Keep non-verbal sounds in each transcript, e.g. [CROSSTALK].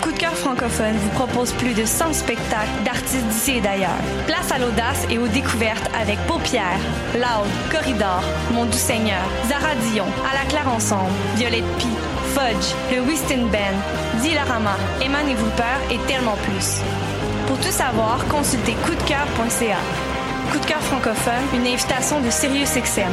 Coup de cœur francophone vous propose plus de 100 spectacles d'artistes d'ici et d'ailleurs. Place à l'audace et aux découvertes avec Paupières, Loud, Corridor, Mon Doux Seigneur, Zara Dion, À la Claire Ensemble, Violette Pie, Fudge, le Whiston Band, Dilarama, Eman et et tellement plus. Pour tout savoir, consultez coupdecoeur.ca. Coup de cœur francophone, une invitation de SiriusXM.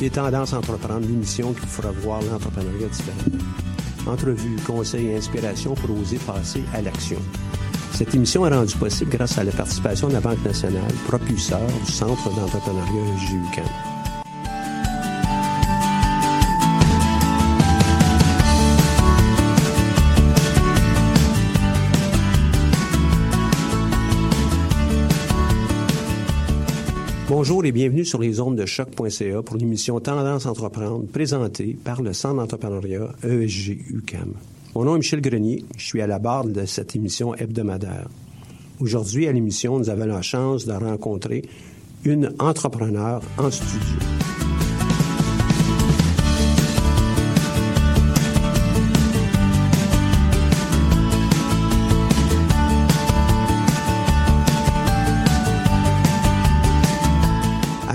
Écoutez Tendance Entreprendre, l'émission qui vous fera voir l'entrepreneuriat différemment. Entrevues, conseils et inspirations pour oser passer à l'action. Cette émission est rendue possible grâce à la participation de la Banque nationale, propulseur du Centre d'entrepreneuriat JUCAM. Bonjour et bienvenue sur les ondes de choc.ca pour l'émission Tendance Entreprendre présentée par le Centre d'entrepreneuriat ESG UCAM. Mon nom est Michel Grenier, je suis à la barre de cette émission hebdomadaire. Aujourd'hui, à l'émission, nous avons la chance de rencontrer une entrepreneur en studio.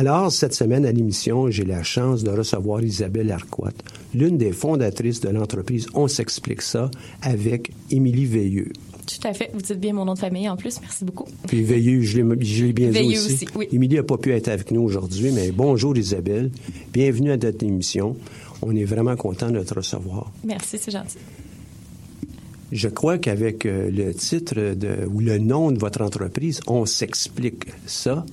Alors, cette semaine à l'émission, j'ai la chance de recevoir Isabelle Arquat, l'une des fondatrices de l'entreprise On s'explique ça avec Émilie Veilleux. Tout à fait. Vous dites bien mon nom de famille en plus. Merci beaucoup. Puis Veilleux, je l'ai bien dit Veilleux aussi. aussi, oui. Émilie n'a pas pu être avec nous aujourd'hui, mais bonjour Isabelle. Bienvenue à notre émission. On est vraiment content de te recevoir. Merci, c'est gentil. Je crois qu'avec euh, le titre de, ou le nom de votre entreprise, on s'explique ça.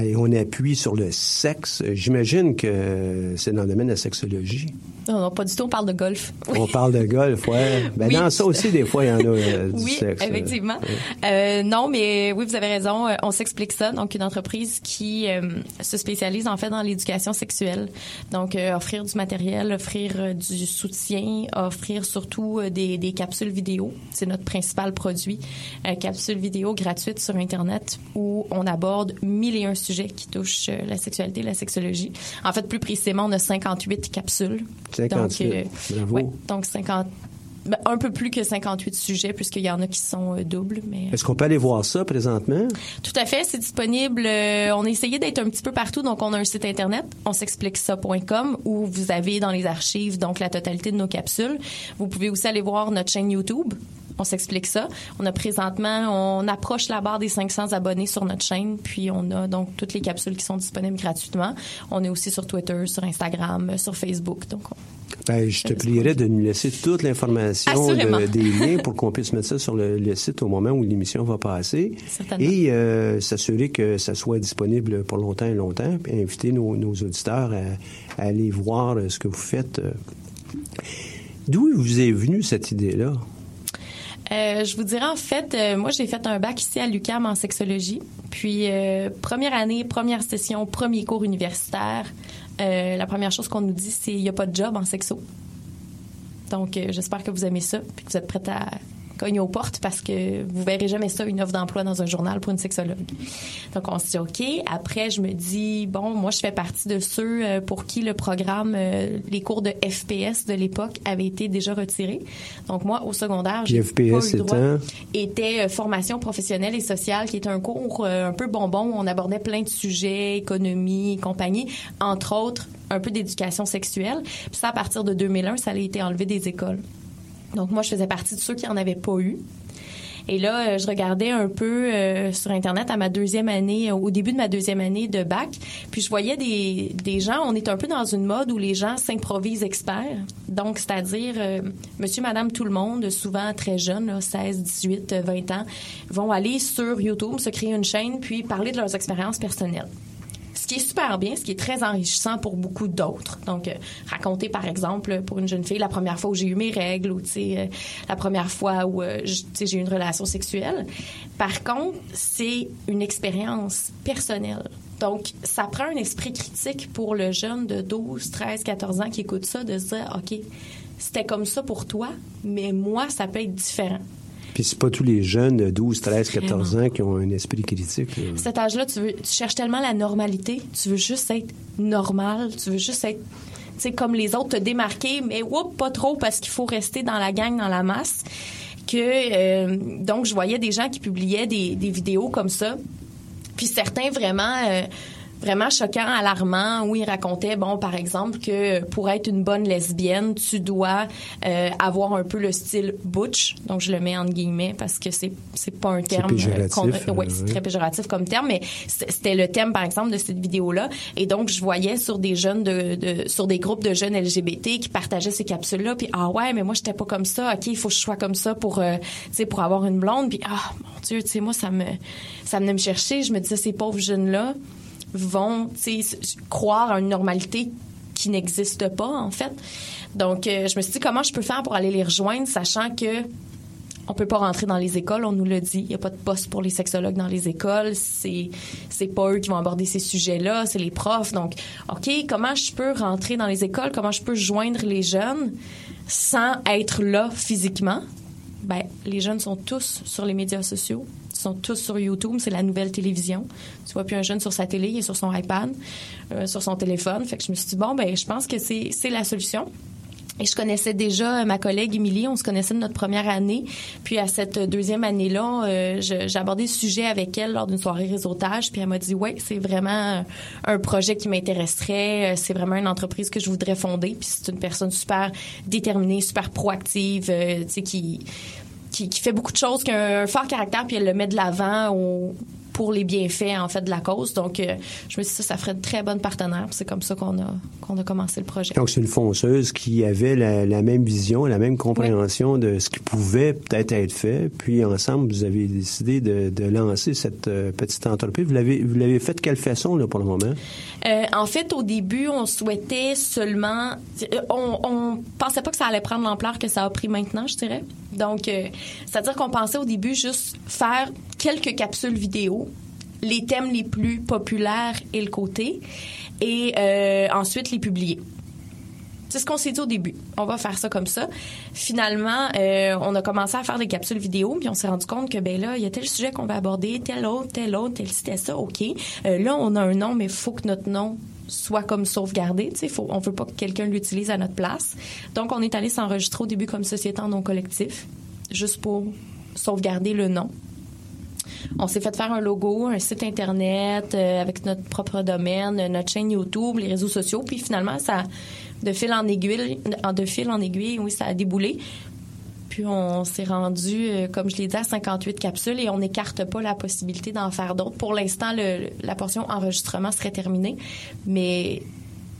Et on appuie sur le sexe. J'imagine que c'est dans le domaine de la sexologie. Non, non, pas du tout. On parle de golf. On parle de golf, ouais. [LAUGHS] Ben, Oui. Dans ça aussi, des fois, il y en a euh, du [LAUGHS] oui, sexe. effectivement. Ouais. Euh, non, mais oui, vous avez raison. Euh, On s'explique ça. Donc, une entreprise qui euh, se spécialise en fait dans l'éducation sexuelle. Donc, euh, offrir du matériel, offrir euh, du soutien, offrir surtout euh, des, des capsules vidéo. C'est notre principal produit. Euh, capsules vidéo gratuites sur Internet où on aborde mille et un sujets qui touchent euh, la sexualité, la sexologie. En fait, plus précisément, on a 58 capsules. 58. Donc, euh, Bravo. ouais, donc 50 ben, un peu plus que 58 sujets, puisqu'il y en a qui sont euh, doubles. Mais Est-ce qu'on peut aller voir ça présentement? tout à fait, c'est disponible. on a essayé d'être un petit peu partout, donc on a un site internet, on s'explique ça.com, où vous avez dans les archives donc la totalité de nos capsules. Vous pouvez aussi aller voir notre chaîne YouTube. On s'explique ça. On a présentement, on approche la barre des 500 abonnés sur notre chaîne, puis on a donc toutes les capsules qui sont disponibles gratuitement. On est aussi sur Twitter, sur Instagram, euh, sur Facebook. Donc, on- Ben, je te prierais de nous laisser toute l'information, de- des [LAUGHS] liens pour qu'on puisse mettre ça sur le, le site au moment où l'émission va passer. Et euh, s'assurer que ça soit disponible pour longtemps et longtemps. Puis inviter nos, nos auditeurs à, à aller voir euh, ce que vous faites. D'où vous est venue cette idée-là? Euh, je vous dirais en fait, euh, moi j'ai fait un bac ici à l'UCAM en sexologie. Puis euh, première année, première session, premier cours universitaire, la première chose qu'on nous dit c'est il n'y a pas de job en sexo. Donc j'espère que vous aimez ça, puis que vous êtes prêts à cogner aux portes parce que vous verrez jamais ça une offre d'emploi dans un journal pour une sexologue. Donc on se dit OK. Après je me dis bon moi je fais partie de ceux euh, pour qui le programme euh, les cours de FPS de l'époque avaient été déjà retirés. Donc moi au secondaire j'ai FPS pas eu le droit étant? était euh, formation professionnelle et sociale, qui était un cours un peu bonbon où on abordait plein de sujets, économie, compagnie, entre autres un peu d'éducation sexuelle. Puis ça, à partir de 2001, ça a été enlevé des écoles. Donc moi, je faisais partie de ceux qui en avaient pas eu. Et là, euh, je regardais un peu euh, sur Internet à ma deuxième année, euh, au début de ma deuxième année de bac, puis je voyais des, des gens, on est un peu dans une mode où les gens s'improvisent experts. Donc, c'est-à-dire, monsieur, madame, tout le monde, souvent très jeunes, là, 16, 18, euh, 20 ans, vont aller sur YouTube, se créer une chaîne, puis parler de leurs expériences personnelles. Ce qui est super bien, ce qui est très enrichissant pour beaucoup d'autres. Donc, euh, raconter, par exemple, pour une jeune fille, la première fois où j'ai eu mes règles ou, tu sais, euh, la première fois où, euh, j'ai eu une relation sexuelle. Par contre, c'est une expérience personnelle. Donc, ça prend un esprit critique pour le jeune de 12, 13, 14 ans qui écoute ça, de se dire, OK, c'était comme ça pour toi, mais moi, ça peut être différent. Puis c'est pas tous les jeunes de 12, 13, 14 ans qui ont un esprit critique. là. cet âge-là, tu, veux, tu cherches tellement la normalité. Tu veux juste être normal. Tu veux juste être, tu sais, comme les autres, te démarquer, mais whoop, pas trop parce qu'il faut rester dans la gang, dans la masse. Que, euh, donc, je voyais des gens qui publiaient des, des vidéos comme ça. Puis certains vraiment... euh, vraiment choquants, alarmants, où ils racontaient, bon, par exemple, que pour être une bonne lesbienne, tu dois euh, avoir un peu le style butch. Donc, je le mets entre guillemets parce que c'est c'est pas un terme... péjoratif, qu'on- euh, ouais, c'est très péjoratif comme terme, mais c'était le thème, par exemple, de cette vidéo-là. Et donc, je voyais sur des jeunes de, de- sur des groupes de jeunes LGBT qui partageaient ces capsules-là, puis ah ouais, mais moi, j'étais pas comme ça. OK, il faut que je sois comme ça pour, euh, tu sais, pour avoir une blonde. Puis ah, mon Dieu, tu sais, moi, ça me, ça venait me chercher. Je me disais, ces pauvres jeunes-là vont, croire à une normalité qui n'existe pas, en fait. Donc, euh, je me suis dit, comment je peux faire pour aller les rejoindre, sachant que on peut pas rentrer dans les écoles, on nous l'a dit. Il n'y a pas de poste pour les sexologues dans les écoles. C'est c'est pas eux qui vont aborder ces sujets-là, c'est les profs. Donc, ok, comment je peux rentrer dans les écoles? Comment je peux joindre les jeunes sans être là physiquement? Ben, les jeunes sont tous sur les médias sociaux. Sont tous sur YouTube. C'est la nouvelle télévision. Tu vois plus un jeune sur sa télé, il est sur son iPad, euh, sur son téléphone. Fait que je me suis dit bon, ben, je pense que c'est la solution. Et je connaissais déjà euh, ma collègue Émilie, on se connaissait de notre première année. Puis à cette deuxième année-là, euh, je- j'ai abordé ce sujet avec elle lors d'une soirée réseautage. Puis elle m'a dit, ouais, c'est vraiment un projet qui m'intéresserait. Euh, C'est vraiment une entreprise que je voudrais fonder. Puis c'est une personne super déterminée, super proactive, euh, tu sais, qui, qui, qui fait beaucoup de choses, qui a un fort caractère, puis elle le met de l'avant au, pour les bienfaits en fait de la cause. Donc, euh, je me suis dit ça, ça ferait de très bonnes partenaires. C'est comme ça qu'on a qu'on a commencé le projet. Donc, c'est une fonceuse qui avait la, même vision, la même compréhension de ce qui pouvait peut-être être fait. Puis, ensemble, vous avez décidé de, lancer cette euh, petite entreprise. Vous l'avez vous l'avez fait de quelle façon là pour le moment? Euh, En fait, au début, on souhaitait seulement, on, on pensait pas que ça allait prendre l'ampleur que ça a pris maintenant, je dirais. Donc, c'est-à-dire qu'on pensait au début juste faire quelques capsules vidéo, les thèmes les plus populaires et le côté, et euh, ensuite les publier. C'est ce qu'on s'est dit au début. On va faire ça comme ça. Finalement, euh, on a commencé à faire des capsules vidéo, puis on s'est rendu compte que ben là, il y a tel sujet qu'on va aborder, tel autre, tel autre, tel c'était ça, ok. Euh, là, on a un nom, mais il faut que notre nom soit comme sauvegardé. Tu sais, faut, on veut pas que quelqu'un l'utilise à notre place. Donc, on est allé s'enregistrer au début comme société en nom collectif, juste pour sauvegarder le nom. On s'est fait faire un logo, un site internet euh, avec notre propre domaine, notre chaîne YouTube, les réseaux sociaux, puis finalement ça de fil en aiguille, de fil en aiguille, oui, ça a déboulé. Puis on s'est rendu, euh, comme je l'ai dit, à 58 capsules et on n'écarte pas la possibilité d'en faire d'autres. Pour l'instant, la portion enregistrement serait terminée, mais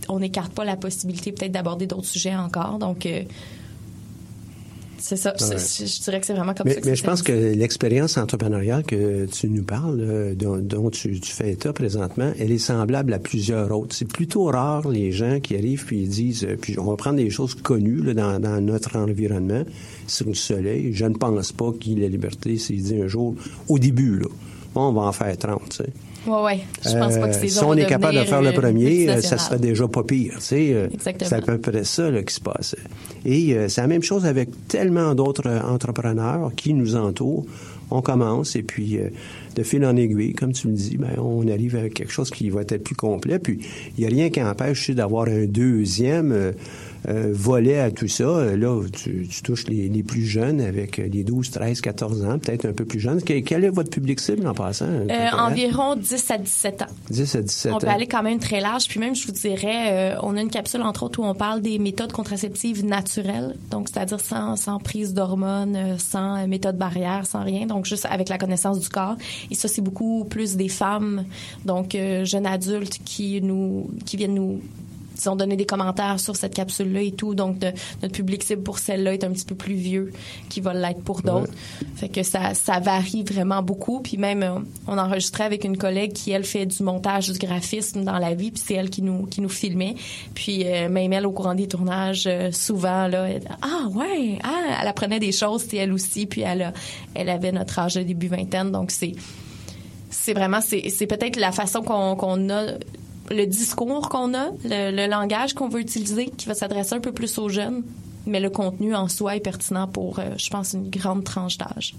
on n'écarte pas la possibilité peut-être d'aborder d'autres sujets encore. Donc, euh, c'est ça. Je dirais que c'est vraiment comme mais, ça. mais je pense que l'expérience entrepreneuriale que tu nous parles, euh, dont, tu, fais état présentement, elle est semblable à plusieurs autres. C'est plutôt rare les gens qui arrivent puis ils disent, euh, puis on va prendre des choses connues dans, notre environnement, sur le soleil. Je ne pense pas qu'il ait la liberté s'il dit un jour, au début, là, on va en faire 30, tu sais. Oui, oui. Je pense pas que c'est euh, Si on est capable de faire le premier, euh, ça serait déjà pas pire. Tu sais, euh, c'est à peu près ça là, qui se passe. Et c'est la même chose avec tellement d'autres entrepreneurs qui nous entourent. On commence et puis de fil en aiguille, comme tu le dis, ben, on arrive à quelque chose qui va être plus complet. Puis il n'y a rien qui empêche d'avoir un deuxième euh, volet à tout ça. Euh, là, tu, touches les, plus jeunes avec les 12, 13, 14 ans, peut-être un peu plus jeunes. Quel, est votre public cible en passant? Euh, environ 10 à 17 ans. 10 à 17 ans. On peut aller quand même très large. Puis même, je vous dirais, on a une capsule, entre autres, où on parle des méthodes contraceptives naturelles. Donc, c'est-à-dire sans, sans prise d'hormones, sans méthode barrière, sans rien. Donc, juste avec la connaissance du corps. Et ça, c'est beaucoup plus des femmes, donc jeunes adultes qui nous, qui viennent nous ils ont donné des commentaires sur cette capsule-là et tout. Donc, notre public cible pour celle-là est un petit peu plus vieux qu'il va l'être pour d'autres. Fait que ça, ça varie vraiment beaucoup. Puis même, euh, on enregistrait avec une collègue qui, elle, fait du montage, du graphisme dans la vie. Puis c'est elle qui nous, qui nous filmait. Puis euh, même elle, au courant des tournages, euh, souvent, là, elle, ah ouais, ah, elle apprenait des choses, c'est elle aussi. Puis elle, elle avait notre âge de début vingtaine. Donc, c'est c'est vraiment c'est, c'est peut-être la façon qu'on, qu'on a le discours qu'on a, le, langage qu'on veut utiliser, qui va s'adresser un peu plus aux jeunes, mais le contenu en soi est pertinent pour, euh, je pense, une grande tranche d'âge.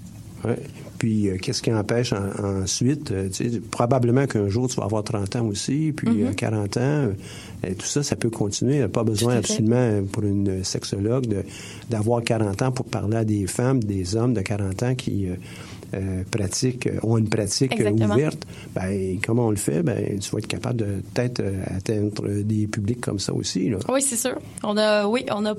Oui. Puis, euh, qu'est-ce qui empêche ensuite? Euh, probablement qu'un jour, tu vas avoir 30 ans aussi, puis 40 mm-hmm. ans. Et tout ça, ça peut continuer. Il n'y a pas besoin absolument, pour une sexologue, d'avoir 40 ans pour parler à des femmes, des hommes de 40 ans qui euh, pratique, euh, ont une pratique euh, ouverte, ben, comment on le fait? Ben, tu vas être capable de peut-être atteindre des publics comme ça aussi. Là. Oui, c'est sûr. On a, oui, on a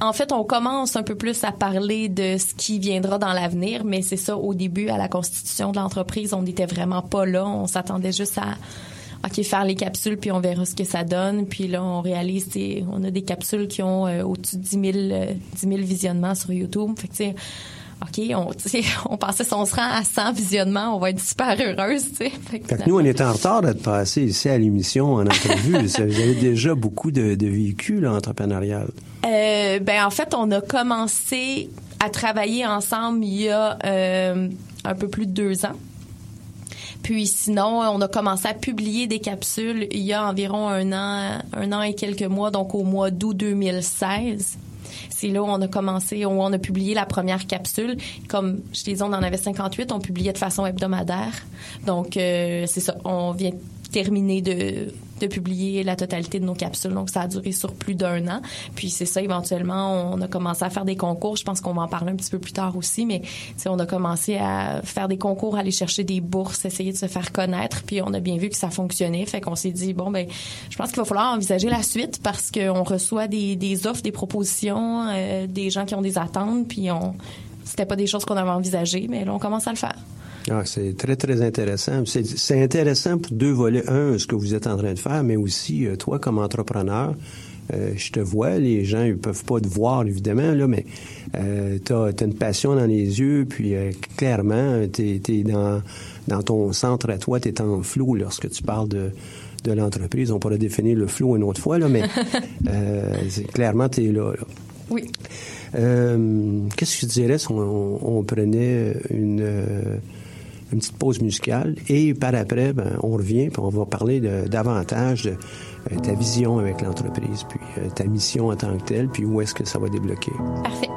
en fait, on commence un peu plus à parler de ce qui viendra dans l'avenir, mais c'est ça, au début, à la constitution de l'entreprise, on n'était vraiment pas là. On s'attendait juste à, OK, faire les capsules, puis on verra ce que ça donne. Puis là, on réalise, on a des capsules qui ont au-dessus de 10 000, 10 000 visionnements sur YouTube. Fait que, OK, on, [LAUGHS] on pensait si on se rend à 100 visionnements, on va être super heureuse. Fait, que nous, on est en retard d'être passé ici à l'émission en entrevue. [LAUGHS] Vous avez déjà beaucoup de, véhicules entrepreneuriales. Euh, ben, en fait, on a commencé à travailler ensemble il y a euh, un peu plus de deux ans. Puis sinon, on a commencé à publier des capsules il y a environ un an, un an et quelques mois, donc au mois d'août 2016 c'est là où on a commencé, où on a publié la première capsule. Comme je t'ai dit, on en avait 58, on publiait de façon hebdomadaire. Donc, euh, c'est ça, on vient terminer de, de publier la totalité de nos capsules. Donc, ça a duré sur plus d'un an. Puis, c'est ça, éventuellement, on a commencé à faire des concours. Je pense qu'on va en parler un petit peu plus tard aussi, mais on a commencé à faire des concours, aller chercher des bourses, essayer de se faire connaître. Puis, on a bien vu que ça fonctionnait. Fait qu'on s'est dit, bon, ben, je pense qu'il va falloir envisager la suite parce qu'on reçoit des, des offres, des propositions, euh, des gens qui ont des attentes. Puis, on, c'était pas des choses qu'on avait envisagées, mais là, on commence à le faire. Ah, c'est très, très intéressant. C'est intéressant pour deux volets. Un, ce que vous êtes en train de faire, mais aussi, euh, toi, comme entrepreneur, euh, je te vois, les gens ils peuvent pas te voir évidemment là, mais euh, tu as, une passion dans les yeux, puis euh, clairement, tu es, dans, dans ton centre à toi, tu es en flou lorsque tu parles de, de l'entreprise. On pourrait définir le flou une autre fois, là, mais [LAUGHS] clairement, tu es là, Oui. Qu'est-ce que je dirais si on, prenait une, une petite pause musicale et par après, ben, on revient puis on va parler davantage de euh, ta vision avec l'entreprise, puis euh, ta mission en tant que telle, puis où est-ce que ça va débloquer. Parfait.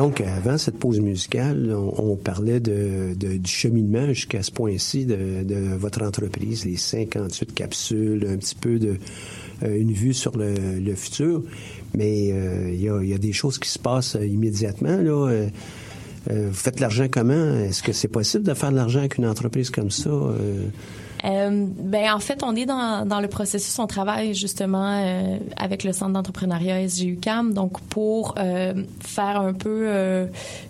Donc, avant cette pause musicale, on, parlait de, du cheminement jusqu'à ce point-ci de, votre entreprise, les 58 capsules, un petit peu euh, une vue sur le, futur. Mais euh, il y, a, des choses qui se passent immédiatement. Là. Euh, vous faites l'argent comment? Est-ce que c'est possible de faire de l'argent avec une entreprise comme ça? Euh, ben en fait, on est dans, le processus. On travaille justement euh, avec le centre d'entrepreneuriat SGUCAM, donc pour euh, faire un peu euh,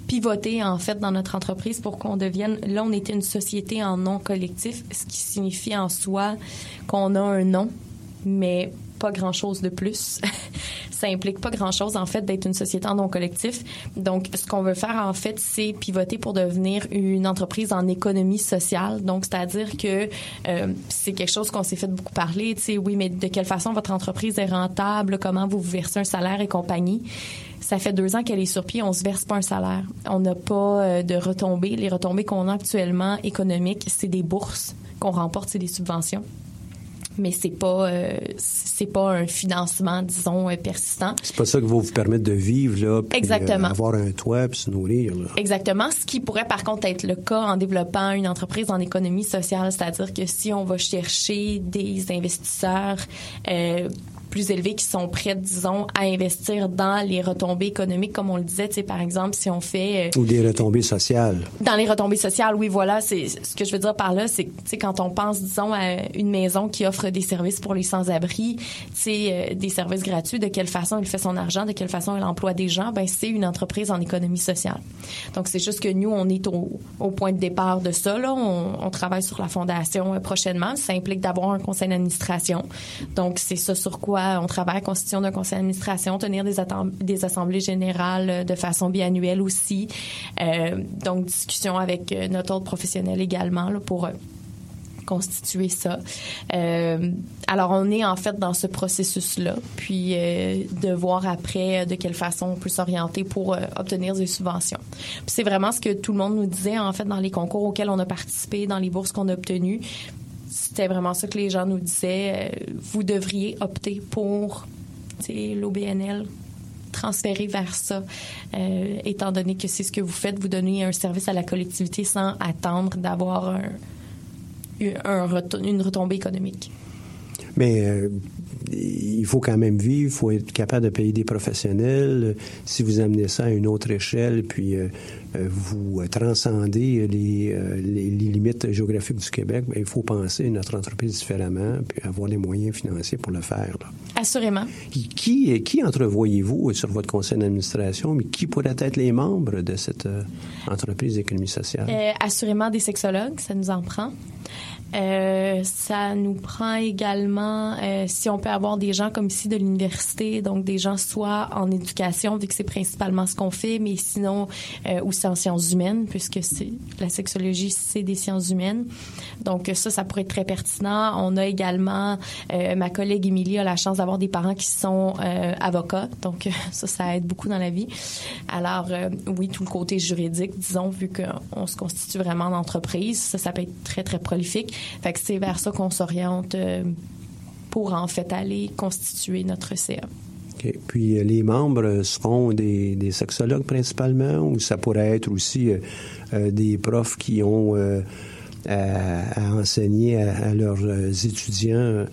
pivoter en fait dans notre entreprise pour qu'on devienne. Là, on était une société en nom collectif, ce qui signifie en soi qu'on a un nom, mais pas grand chose de plus. [LAUGHS] ça implique pas grand-chose, en fait, d'être une société en non collectif. Donc, ce qu'on veut faire, en fait, c'est pivoter pour devenir une entreprise en économie sociale. Donc, c'est-à-dire que euh, c'est quelque chose qu'on s'est fait beaucoup parler. Tu sais, oui, mais de quelle façon votre entreprise est rentable, comment vous vous versez un salaire et compagnie. Ça fait deux ans qu'elle est sur pied, on se verse pas un salaire. On n'a pas euh, de retombées. Les retombées qu'on a actuellement économiques, c'est des bourses qu'on remporte, c'est des subventions mais c'est pas euh, c'est pas un financement disons euh, persistant. C'est pas ça qui va vous permettre de vivre là, puis, Exactement. Euh, avoir un toit puis se nourrir. Là. Exactement, ce qui pourrait par contre être le cas en développant une entreprise en économie sociale, c'est-à-dire que si on va chercher des investisseurs euh, plus élevés qui sont prêts, disons, à investir dans les retombées économiques, comme on le disait, par exemple, si on fait... Euh, Ou des retombées sociales. Dans les retombées sociales, oui, voilà. C'est ce que je veux dire par là, c'est, quand on pense, disons, à une maison qui offre des services pour les sans-abri, euh, des services gratuits, de quelle façon elle fait son argent, de quelle façon elle emploie des gens, ben c'est une entreprise en économie sociale. Donc, c'est juste que nous, on est au, au point de départ de ça, là. On, on travaille sur la fondation euh, prochainement. Ça implique d'avoir un conseil d'administration. Donc, c'est ça sur quoi on travaille, constitution d'un conseil d'administration, tenir des, assemblées générales euh, de façon biannuelle aussi. Euh, donc, discussion avec euh, notre autre professionnel également pour constituer ça. Alors, on est en fait dans ce processus-là, puis de voir après de quelle façon on peut s'orienter pour obtenir des subventions. C'est vraiment ce que tout le monde nous disait en fait dans les concours auxquels on a participé, dans les bourses qu'on a obtenues c'était vraiment ça que les gens nous disaient. Euh, vous devriez opter pour l'OBNL transférer vers ça, euh, étant donné que c'est ce que vous faites, vous donnez un service à la collectivité sans attendre d'avoir un, une retombée économique. Mais euh, il faut quand même vivre, il faut être capable de payer des professionnels. Si vous amenez ça à une autre échelle, puis euh, euh, vous transcendez les, les, limites géographiques du Québec, bien, il faut penser notre entreprise différemment, puis avoir les moyens financiers pour le faire. Là. Assurément. Qui, qui entrevoyez-vous sur votre conseil d'administration, mais qui pourraient être les membres de cette entreprise d'économie sociale? assurément des sexologues, ça nous en prend. Euh, ça nous prend également, euh, si on peut avoir des gens comme ici de l'université, donc des gens soit en éducation, vu que c'est principalement ce qu'on fait, mais sinon euh, aussi en sciences humaines, puisque c'est la sexologie, c'est des sciences humaines. Donc ça, ça pourrait être très pertinent. On a également, euh, ma collègue Émilie a la chance d'avoir des parents qui sont euh, avocats, donc ça, ça aide beaucoup dans la vie. Alors oui, tout le côté juridique, disons, vu qu'on se constitue vraiment en entreprise, ça, ça peut être très, très prolifique. C'est vers ça qu'on s'oriente euh, pour en fait aller constituer notre CA. Puis euh, les membres seront des, des, sexologues principalement ou ça pourrait être aussi euh, des profs qui ont à, enseigner à, leurs étudiants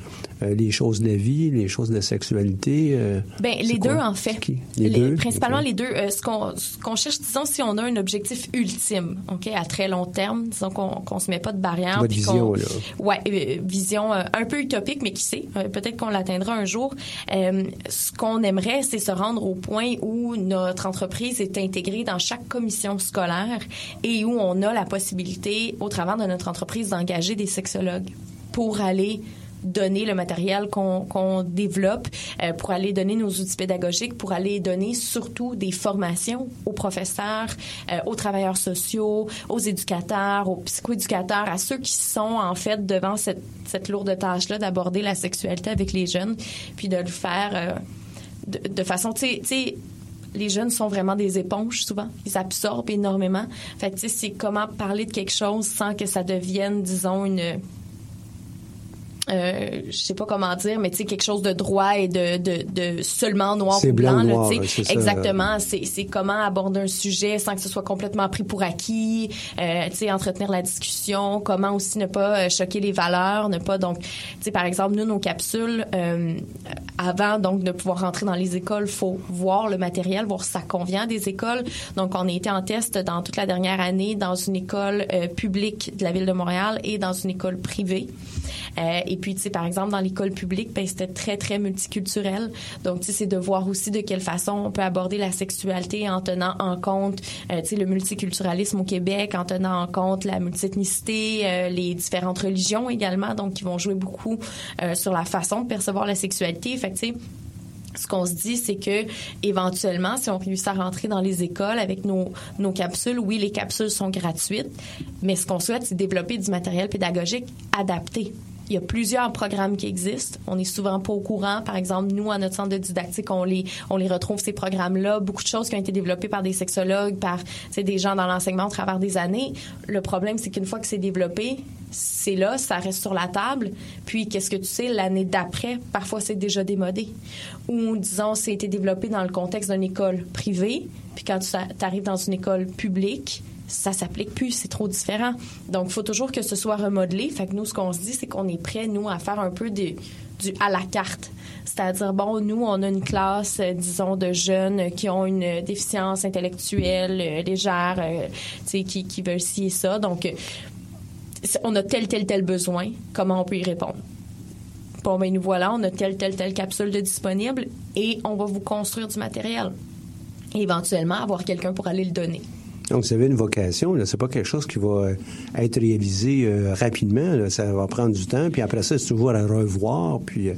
euh, les choses de la vie, les choses de la sexualité? Euh, ben, les deux, en fait. Les, deux? Principalement les deux. Euh, ce qu'on cherche, disons, si on a un objectif ultime, OK, à très long terme, disons qu'on qu'on se met pas de barrière. Votre vision, là. Ouais, vision un peu utopique, mais qui sait, peut-être qu'on l'atteindra un jour. ce qu'on aimerait, c'est se rendre au point où notre entreprise est intégrée dans chaque commission scolaire et où on a la possibilité, au travers de notre entreprise, d'engager des sexologues pour aller donner le matériel qu'on développe, euh, pour aller donner nos outils pédagogiques, pour aller donner surtout des formations aux professeurs, euh, aux travailleurs sociaux, aux éducateurs, aux psychoéducateurs, à ceux qui sont en fait devant cette, lourde tâche-là d'aborder la sexualité avec les jeunes, puis de le faire euh, de, de, façon, tu sais, les jeunes sont vraiment des éponges souvent. Ils absorbent énormément. Fait tu sais, c'est comment parler de quelque chose sans que ça devienne, disons, une euh, je sais pas comment dire, mais tu sais quelque chose de droit et de, de, de seulement noir ou blanc. blanc là, noir. Exactement. C'est, c'est comment aborder un sujet sans que ce soit complètement pris pour acquis. Euh, tu sais, entretenir la discussion. Comment aussi ne pas euh, choquer les valeurs, ne pas donc, tu sais, par exemple, nous nos capsules, euh, avant donc de pouvoir rentrer dans les écoles, faut voir le matériel, voir si ça convient des écoles. Donc, on a été en test dans toute la dernière année dans une école euh, publique de la ville de Montréal et dans une école privée. Euh, et puis, tu sais, par exemple, dans l'école publique, ben, c'était très, très multiculturel. Donc, tu sais, c'est de voir aussi de quelle façon on peut aborder la sexualité en tenant en compte, euh, tu sais, le multiculturalisme au Québec, en tenant en compte la multiethnicité, euh, les différentes religions également, donc qui vont jouer beaucoup sur la façon de percevoir la sexualité. Fait que, tu sais, ce qu'on se dit, c'est que éventuellement, si on réussit à rentrer dans les écoles avec nos, nos capsules, oui, les capsules sont gratuites, mais ce qu'on souhaite, c'est développer du matériel pédagogique adapté. Il y a plusieurs programmes qui existent. On est souvent pas au courant. Par exemple, nous, à notre centre de didactique, on les, on les retrouve, ces programmes-là. Beaucoup de choses qui ont été développées par des sexologues, par des gens dans l'enseignement au travers des années. Le problème, c'est qu'une fois que c'est développé, c'est là, ça reste sur la table. Puis, qu'est-ce que tu sais, l'année d'après, parfois, c'est déjà démodé. Ou, disons, c'est été développé dans le contexte d'une école privée. Puis, quand tu arrives dans une école publique, ça s'applique plus, c'est trop différent. Donc, il faut toujours que ce soit remodelé. Fait que nous, ce qu'on se dit, c'est qu'on est prêt, nous, à faire un peu de, du à la carte. C'est-à-dire, bon, nous, on a une classe, euh, disons, de jeunes qui ont une déficience intellectuelle euh, légère, euh, qui, qui veulent ci et ça. Donc, euh, on a tel, tel, tel besoin. Comment on peut y répondre? Bon, ben nous voilà, on a telle, telle, telle capsule de disponible et on va vous construire du matériel. Et éventuellement, avoir quelqu'un pour aller le donner. Donc, vous avez une vocation, là. C'est pas quelque chose qui va euh, être réalisé euh, rapidement, là. Ça va prendre du temps, puis après ça, c'est toujours à revoir, puis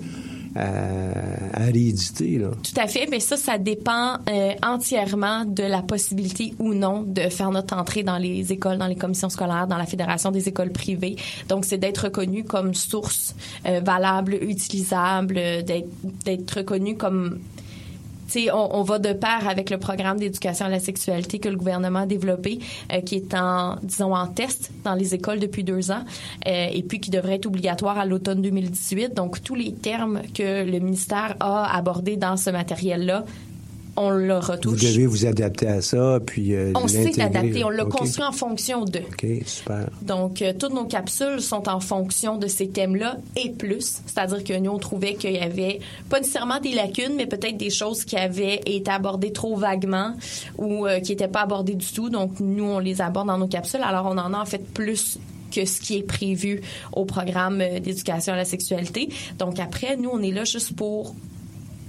euh, à, rééditer, là. Tout à fait, mais ça, ça dépend euh, entièrement de la possibilité ou non de faire notre entrée dans les écoles, dans les commissions scolaires, dans la Fédération des écoles privées. Donc, c'est d'être reconnu comme source euh, valable, utilisable, euh, d'être reconnu comme on, on va de pair avec le programme d'éducation à la sexualité que le gouvernement a développé, euh, qui est en, disons, en test dans les écoles depuis deux ans, euh, et puis qui devrait être obligatoire à l'automne 2018. Donc, tous les termes que le ministère a abordés dans ce matériel-là, on le Vous retouche. devez vous adapter à ça, puis euh, on s'est adapté, on l'a construit en fonction de. OK, super. Donc, euh, toutes nos capsules sont en fonction de ces thèmes-là et plus. C'est-à-dire que nous, on trouvait qu'il y avait pas nécessairement des lacunes, mais peut-être des choses qui avaient été abordées trop vaguement ou euh, qui n'étaient pas abordées du tout. Donc, nous, on les aborde dans nos capsules. Alors, on en a en fait plus que ce qui est prévu au programme d'éducation à la sexualité. Donc, après, nous, on est là juste pour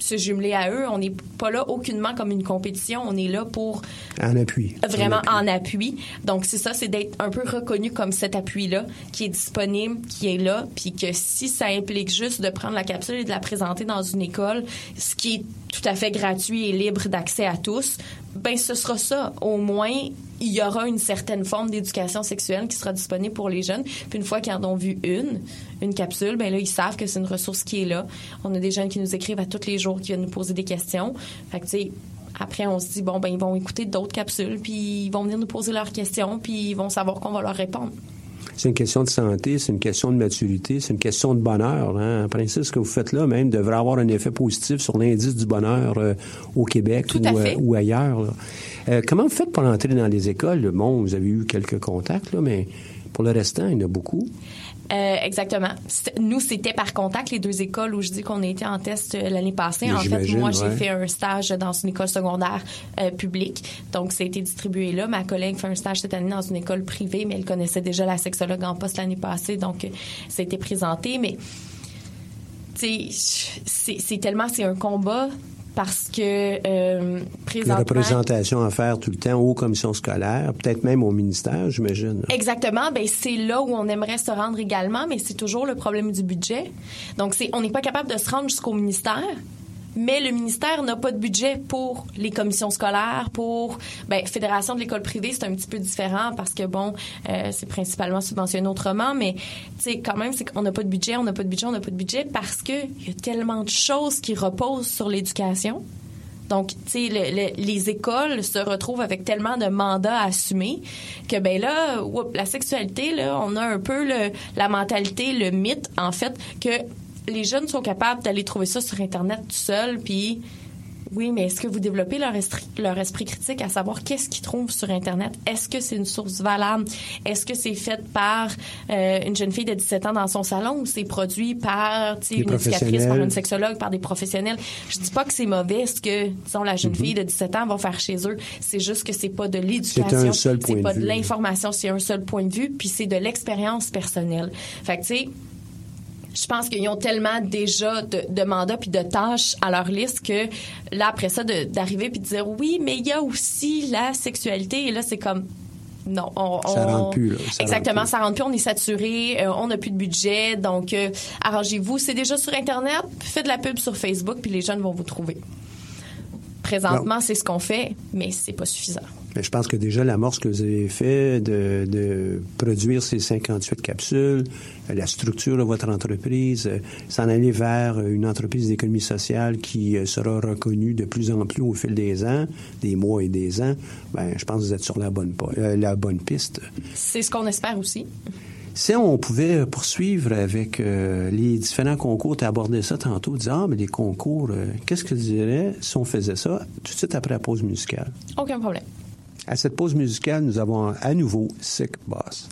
se jumeler à eux. On n'est pas là aucunement comme une compétition. On est là pour En appui. vraiment En appui. en appui. Donc c'est ça, c'est d'être un peu reconnu comme cet appui-là qui est disponible, qui est là, puis que si ça implique juste de prendre la capsule et de la présenter dans une école, ce qui est tout à fait gratuit et libre d'accès à tous, ben ce sera ça. Au moins, il y aura une certaine forme d'éducation sexuelle qui sera disponible pour les jeunes. Puis une fois qu'ils en ont vu une, une capsule, ben là ils savent que c'est une ressource qui est là. On a des jeunes qui nous écrivent à tous les jours, qui viennent nous poser des questions. Fait que tu sais, après, on se dit, bon, ben, ils vont écouter d'autres capsules, puis ils vont venir nous poser leurs questions, puis ils vont savoir qu'on va leur répondre. C'est une question de santé, c'est une question de maturité, c'est une question de bonheur. Hein? En principe, ce que vous faites là, même, devrait avoir un effet positif sur l'indice du bonheur euh, au Québec ou, euh, ou ailleurs. Euh, comment vous faites pour entrer dans les écoles? Bon, vous avez eu quelques contacts, là, mais pour le restant, il y en a beaucoup. Euh, exactement. Nous, c'était par contact, les deux écoles où je dis qu'on a été en test euh, l'année passée. Mais En fait, moi, j'ai ouais. fait un stage dans une école secondaire euh, publique. Donc, ça a été distribué là. Ma collègue fait un stage cette année dans une école privée, mais elle connaissait déjà la sexologue en poste l'année passée. Donc, euh, ça a été présenté. Mais, tu sais, c'est tellement, c'est un combat parce que euh, La présentement... représentation à faire tout le temps aux commissions scolaires, peut-être même au ministère, j'imagine. Exactement. Ben c'est là où on aimerait se rendre également, mais c'est toujours le problème du budget. Donc c'est, on n'est pas capable de se rendre jusqu'au ministère. Mais le ministère n'a pas de budget pour les commissions scolaires, pour ben, fédération de l'école privée, c'est un petit peu différent parce que bon, euh, c'est principalement subventionné autrement, mais tu sais quand même c'est qu'on n'a pas de budget, on n'a pas de budget, on n'a pas de budget parce que il y a tellement de choses qui reposent sur l'éducation. Donc, tu sais, le- le- les écoles se retrouvent avec tellement de mandats à assumer que, ben là, la sexualité, là, on a un peu le, la mentalité, le mythe, en fait, que les jeunes sont capables d'aller trouver ça sur Internet tout seuls, puis oui, mais est-ce que vous développez leur esprit, leur esprit critique à savoir qu'est-ce qu'ils trouvent sur Internet? Est-ce que c'est une source valable? Est-ce que c'est fait par euh, une jeune fille de 17 ans dans son salon ou c'est produit par une éducatrice, par une sexologue, par des professionnels? Je dis pas que c'est mauvais ce que, disons, la jeune fille de 17 ans va faire chez eux. C'est juste que c'est pas de l'éducation. seul C'est de pas de vue. l'information, c'est un seul point de vue, puis c'est de l'expérience personnelle. Fait que, tu sais, je pense qu'ils ont tellement déjà de, de mandats puis de tâches à leur liste que là après ça d'arriver puis de dire oui mais il y a aussi la sexualité. Et là c'est comme non on, Ça rentre plus, là. Ça exactement rentre plus. ça rentre plus on est saturé euh, on n'a plus de budget. Donc euh, arrangez-vous. C'est déjà sur internet. Faites de la pub sur Facebook puis les jeunes vont vous trouver. Présentement c'est ce qu'on fait mais c'est pas suffisant Mais je pense que déjà l'amorce que vous avez fait de, de produire ces 58 capsules, euh, la structure de votre entreprise, euh, s'en aller vers une entreprise d'économie sociale qui euh, sera reconnue de plus en plus au fil des ans, des mois et des ans, ben, je pense que vous êtes sur la bonne, euh, la bonne piste. c'est ce qu'on espère aussi Si on pouvait poursuivre avec euh, les différents concours, tu as abordé ça tantôt, dire, ah, mais les concours, euh, qu'est-ce que tu dirais si on faisait ça tout de suite après la pause musicale? aucun problème À cette pause musicale, nous avons à nouveau Sick Boss.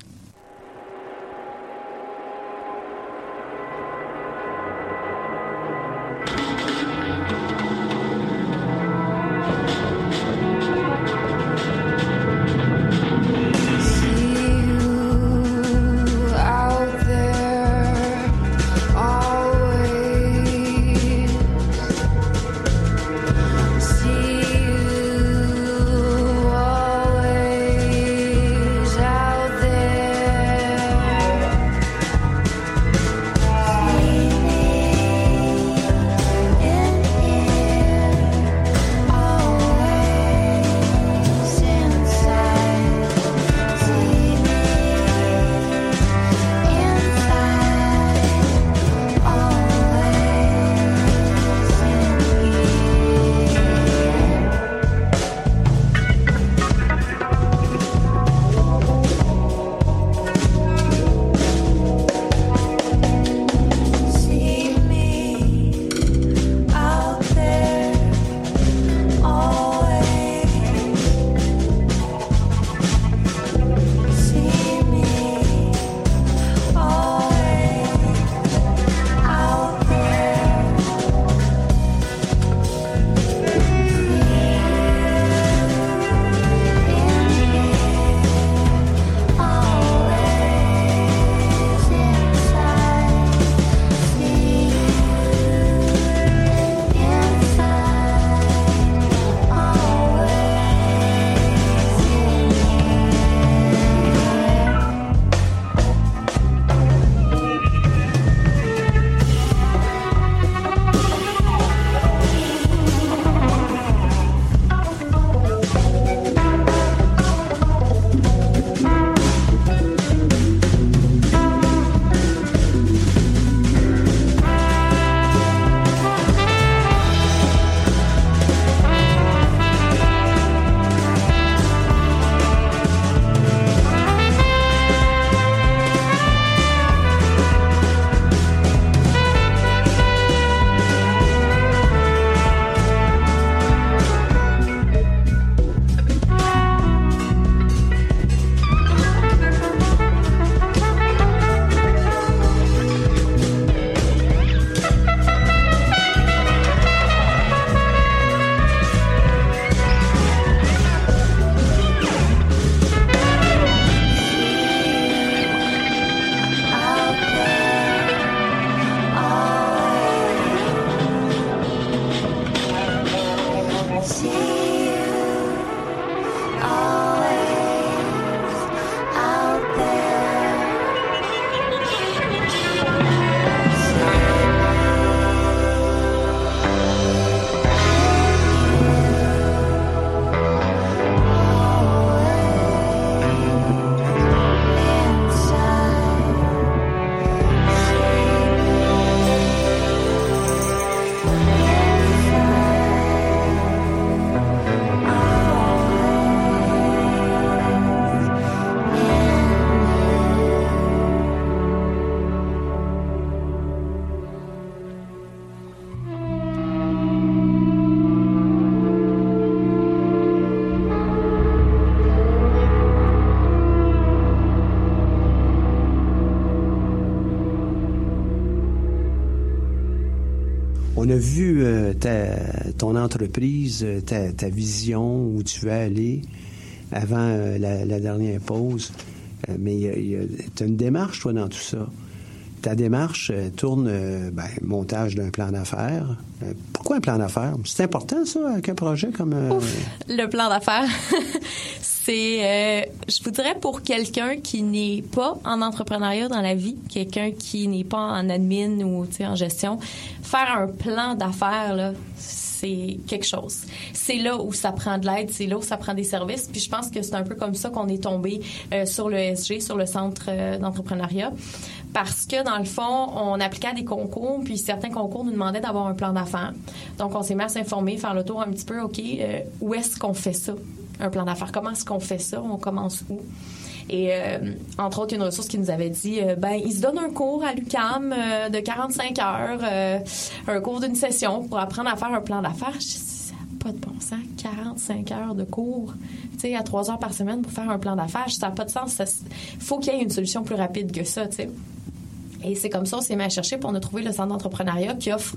Ta, ton entreprise, euh, ta, vision, où tu veux aller avant euh, la, dernière pause. Euh, mais tu as une démarche, toi, dans tout ça. Ta démarche tourne, ben, montage d'un plan d'affaires. Pourquoi un plan d'affaires? C'est important, ça, avec un projet comme... euh, Le plan d'affaires, [LAUGHS] euh, je vous dirais, pour quelqu'un qui n'est pas en entrepreneuriat dans la vie, quelqu'un qui n'est pas en admin ou en gestion, faire un plan d'affaires, là, c'est quelque chose. C'est là où ça prend de l'aide, c'est là où ça prend des services. Puis je pense que c'est un peu comme ça qu'on est tombé euh, sur le SG, sur le centre euh, d'entrepreneuriat. Parce que, dans le fond, on appliquait à des concours, puis certains concours nous demandaient d'avoir un plan d'affaires. Donc, on s'est mis à s'informer, faire le tour un petit peu, OK, où est-ce qu'on fait ça, un plan d'affaires? Comment est-ce qu'on fait ça? On commence où? Et euh, entre autres, une ressource qui nous avait dit, euh, ben, il se donne un cours à l'UCAM euh, de 45 heures, un cours d'une session pour apprendre à faire un plan d'affaires. Ça pas de bon sens, 45 heures de cours, tu sais, à 3 heures par semaine pour faire un plan d'affaires, ça n'a pas de sens. Il faut qu'il y ait une solution plus rapide que ça, tu sais. Et c'est comme ça, on s'est mis à chercher, puis on a le centre d'entrepreneuriat qui offre,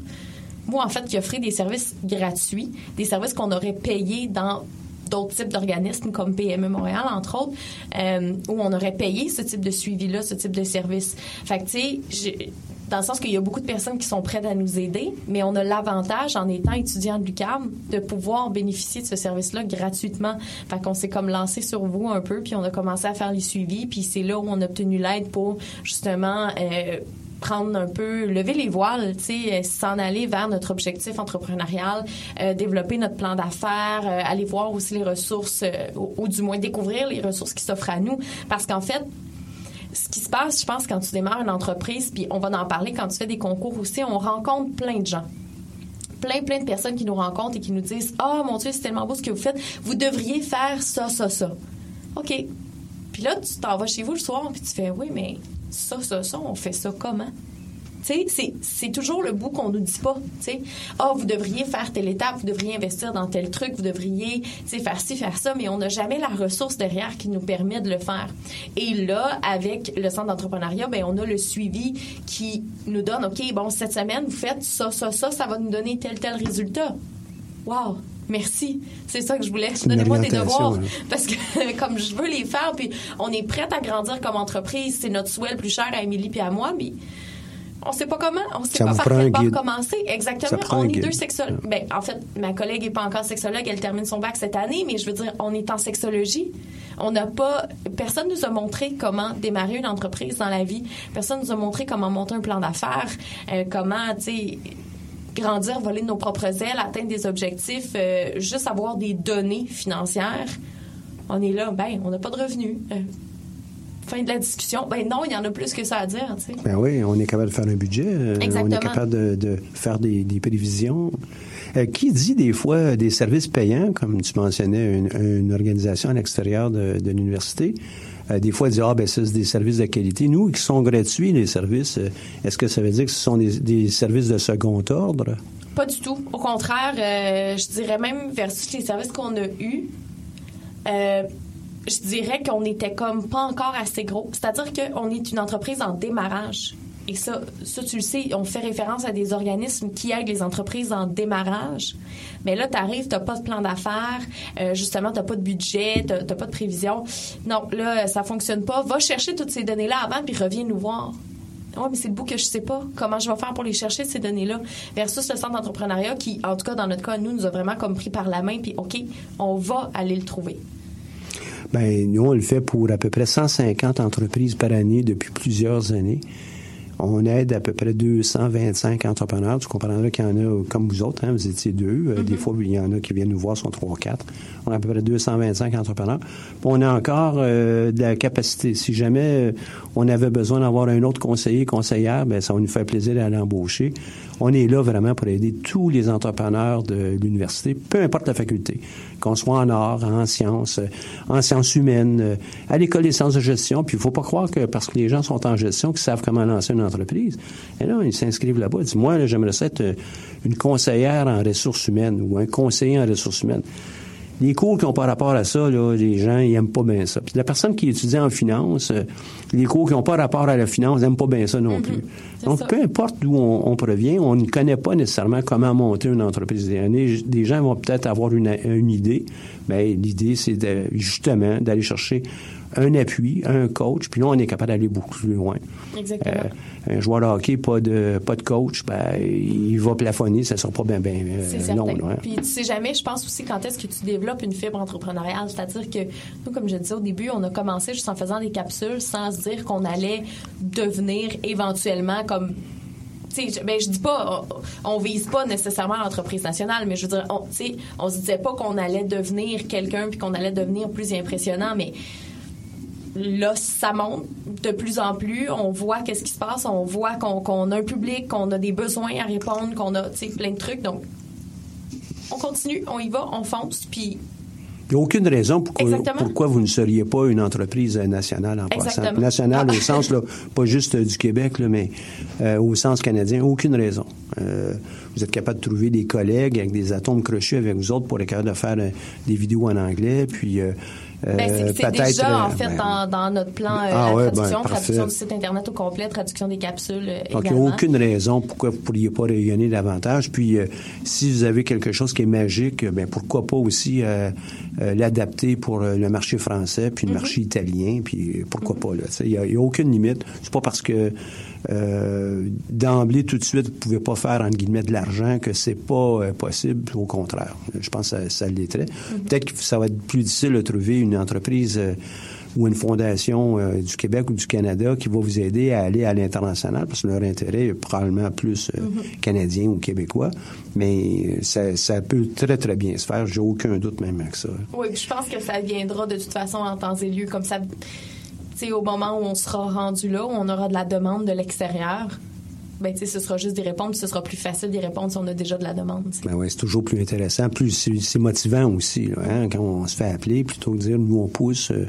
moi, en fait, qui offrait des services gratuits, des services qu'on aurait payés dans d'autres types d'organismes comme PME Montréal, entre autres, euh, où on aurait payé ce type de suivi-là, ce type de service. Fait que, tu sais, dans le sens qu'il y a beaucoup de personnes qui sont prêtes à nous aider, mais on a l'avantage, en étant étudiant de l'UQAM, de pouvoir bénéficier de ce service-là gratuitement. Fait qu'on s'est comme lancé sur vous un peu, puis on a commencé à faire les suivis, puis c'est là où on a obtenu l'aide pour, justement, euh, prendre un peu, lever les voiles, tu sais, euh, s'en aller vers notre objectif entrepreneurial, euh, développer notre plan d'affaires, euh, aller voir aussi les ressources, ou, du moins découvrir les ressources qui s'offrent à nous. Parce qu'en fait, ce qui se passe, je pense, quand tu démarres une entreprise, puis on va en parler quand tu fais des concours aussi, on rencontre plein de gens plein, plein de personnes qui nous rencontrent et qui nous disent Ah, mon Dieu, c'est tellement beau ce que vous faites. Vous devriez faire ça, ça, ça. OK. Puis là, tu t'en vas chez vous le soir, puis tu fais Oui, mais ça, ça, ça, on fait ça comment? Tu sais, c'est- toujours le bout qu'on nous dit pas. Tu sais, ah, vous devriez faire telle étape, vous devriez investir dans tel truc, vous devriez, faire ci, faire ça, mais on n'a jamais la ressource derrière qui nous permet de le faire. Et là, avec le centre d'entrepreneuriat, ben, on a le suivi qui nous donne, OK, bon, cette semaine, vous faites ça, ça, ça, ça va nous donner tel, tel résultat. Wow! Merci. C'est ça que je voulais. Donnez-moi des devoirs. là. [LAUGHS] Parce que [LAUGHS] comme je veux les faire, puis on est prête à grandir comme entreprise, c'est notre souhait le plus cher à Émilie puis à moi, mais on sait pas comment, on sait Ça pas par quel bord commencer. Exactement. On est deux sexologues. Ben, en fait, ma collègue est pas encore sexologue, elle termine son bac cette année, mais je veux dire, on est en sexologie. On n'a pas, personne nous a montré comment démarrer une entreprise dans la vie. Personne nous a montré comment monter un plan d'affaires, euh, comment, tu sais, grandir, voler de nos propres ailes, atteindre des objectifs, euh, juste avoir des données financières. On est là, ben, on n'a pas de revenus. Euh, fin de la discussion. Ben non, il y en a plus que ça à dire, tu sais. Ben oui, on est capable de faire un budget. euh, on est capable de, de faire des, des prévisions. Euh, qui dit des fois des services payants, comme tu mentionnais, une, une organisation à l'extérieur de, de l'université, euh, des fois dit ah ben c'est des services de qualité. Nous qui sont gratuits les services, euh, est-ce que ça veut dire que ce sont des, services de second ordre? Pas du tout. Au contraire, euh, je dirais même versus les services qu'on a eus, je dirais qu'on était comme pas encore assez gros. C'est-à-dire qu'on est une entreprise en démarrage. Et ça, tu le sais, on fait référence à des organismes qui aident les entreprises en démarrage. Mais là, tu arrives, tu pas de plan d'affaires, euh, justement, tu pas de budget, tu pas de prévision. Non, là, ça fonctionne pas. Va chercher toutes ces données-là avant, puis reviens nous voir. Oui, mais c'est le bout que je sais pas. Comment je vais faire pour les chercher, ces données-là? Versus le centre d'entrepreneuriat qui, en tout cas, dans notre cas, nous, nous a vraiment comme pris par la main, puis OK, on va aller le trouver. Ben nous on le fait pour à peu près 150 entreprises par année depuis plusieurs années. On aide à peu près 225 entrepreneurs. Tu comprendras qu'il y en a comme vous autres, hein, vous étiez deux. Euh, Des fois, il y en a qui viennent nous voir, sont trois, quatre. On a à peu près 225 entrepreneurs. Puis on a encore euh, de la capacité. Si jamais euh, on avait besoin d'avoir un autre conseiller, conseillère, ben ça va nous faire plaisir d'aller embaucher. On est là vraiment pour aider tous les entrepreneurs de l'université, peu importe la faculté, qu'on soit en art, en sciences, euh, en sciences humaines, euh, à l'école des sciences de gestion. Puis il faut pas croire que parce que les gens sont en gestion, qu'ils savent comment lancer une entreprise. Et là, ils s'inscrivent là-bas. Ils disent, moi, j'aimerais être euh, une conseillère en ressources humaines ou un conseiller en ressources humaines. Les cours qui n'ont pas rapport à ça, là, les gens, ils aiment pas bien ça. Puis la personne qui étudie en finance, euh, les cours qui n'ont pas rapport à la finance, n'aiment pas bien ça non plus. Donc, peu importe d'où on, on provient, on ne connaît pas nécessairement comment monter une entreprise. Des, des gens vont peut-être avoir une, une idée, mais l'idée, c'est justement d'aller chercher un appui, un coach, puis là, on est capable d'aller beaucoup plus loin. Exactement. Euh, un joueur de hockey, pas de, pas de coach, ben, il va plafonner, ça sera pas bien, bien C'est long. là, hein. Puis tu sais jamais, je pense aussi quand est-ce que tu développes une fibre entrepreneuriale. C'est-à-dire que nous, comme je disais au début, on a commencé juste en faisant des capsules sans se dire qu'on allait devenir éventuellement comme je- ben, je dis pas, on, on vise pas nécessairement l'entreprise nationale, mais je veux dire, on, on se disait pas qu'on allait devenir quelqu'un puis qu'on allait devenir plus impressionnant, mais là, ça monte de plus en plus. On voit qu'est-ce qui se passe. On voit qu'on a un public, qu'on a des besoins à répondre, qu'on a plein de trucs. Donc, on continue, on y va, on fonce. Puis, Il n'y a aucune raison pourquoi, vous ne seriez pas une entreprise nationale en passant. Nationale Ah. au sens, là, pas juste euh, du Québec, là, mais euh, au sens canadien, aucune raison. Euh, vous êtes capable de trouver des collègues avec des atomes crochus avec vous autres pour être capable de faire euh, des vidéos en anglais, puis ben, c'est- euh, c'est peut-être, déjà, en euh, fait, ben, dans, dans notre plan, euh, Ah la ouais, ben, traduction, traduction du site Internet au complet, traduction des capsules euh, Donc, il n'y a aucune raison pourquoi vous ne pourriez pas rayonner davantage. Puis, euh, si vous avez quelque chose qui est magique, ben pourquoi pas aussi euh, euh, l'adapter pour euh, le marché français, puis le marché italien, puis euh, pourquoi pas. Il n'y a, a aucune limite. C'est pas parce que euh, d'emblée, tout de suite, vous pouvez pas faire, entre guillemets, de l'argent que c'est pas euh, possible. Au contraire. Je pense que ça, ça l'est Peut-être que ça va être plus difficile de trouver une entreprise... ou une fondation euh, du Québec ou du Canada qui va vous aider à aller à l'international parce que leur intérêt est probablement plus euh, canadien ou québécois. Mais euh, ça, ça peut très, très bien se faire. J'ai aucun doute même avec ça. Oui, je pense que ça viendra de toute façon en temps et lieu, comme ça. Tu sais, au moment où on sera rendu là, où on aura de la demande de l'extérieur, ben, tu sais, ce sera juste d'y répondre, puis ce sera plus facile d'y répondre si on a déjà de la demande. Ben ouais, c'est toujours plus intéressant, plus c'est c'est motivant aussi. là, hein, quand on se fait appeler, plutôt que de dire nous on pousse, euh,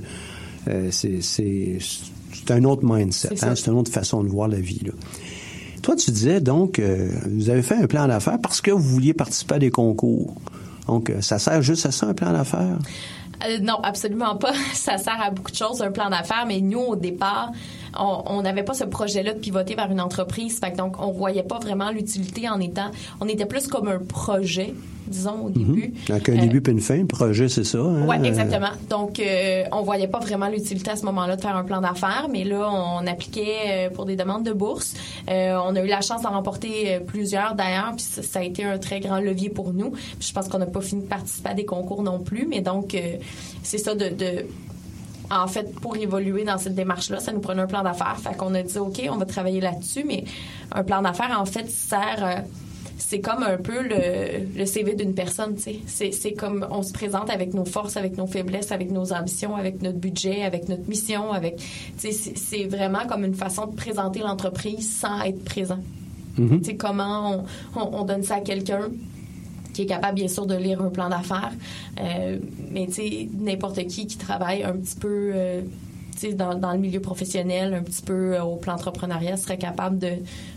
euh, c'est c'est c'est un autre mindset, C'est hein, c'est une autre façon de voir la vie. Là. Toi, tu disais donc, euh, vous avez fait un plan d'affaires parce que vous vouliez participer à des concours. Donc, euh, ça sert juste à ça, un plan d'affaires? Euh, non, absolument pas. [LAUGHS] Ça sert à beaucoup de choses, un plan d'affaires, mais nous, au départ, on n'avait pas ce projet-là de pivoter vers une entreprise. Fait que donc, on voyait pas vraiment l'utilité en étant... On était plus comme un projet, disons, au début. Donc, un Euh, début puis une fin, projet, c'est ça. Hein? Oui, Euh, exactement. Donc, euh, on voyait pas vraiment l'utilité à ce moment-là de faire un plan d'affaires, mais là, on appliquait euh, pour des demandes de bourse. Euh, on a eu la chance d'en remporter euh, plusieurs d'ailleurs, puis ça, ça a été un très grand levier pour nous. Puis je pense qu'on n'a pas fini de participer à des concours non plus, mais donc, euh, c'est ça de... de en fait, pour évoluer dans cette démarche-là, ça nous prenait un plan d'affaires. Fait qu'on a dit, OK, on va travailler là-dessus, mais un plan d'affaires, en fait, sert... euh, c'est comme un peu le, le CV d'une personne, tu sais. C'est, comme on se présente avec nos forces, avec nos faiblesses, avec nos ambitions, avec notre budget, avec notre mission, avec... Tu sais, c'est, vraiment comme une façon de présenter l'entreprise sans être présent. Mhm. Tu sais, comment on, on, on donne ça à quelqu'un qui est capable, bien sûr, de lire un plan d'affaires. Euh, mais, tu sais, n'importe qui qui travaille un petit peu... sais, dans, dans le milieu professionnel, un petit peu euh, au plan entrepreneuriat, serait capable de,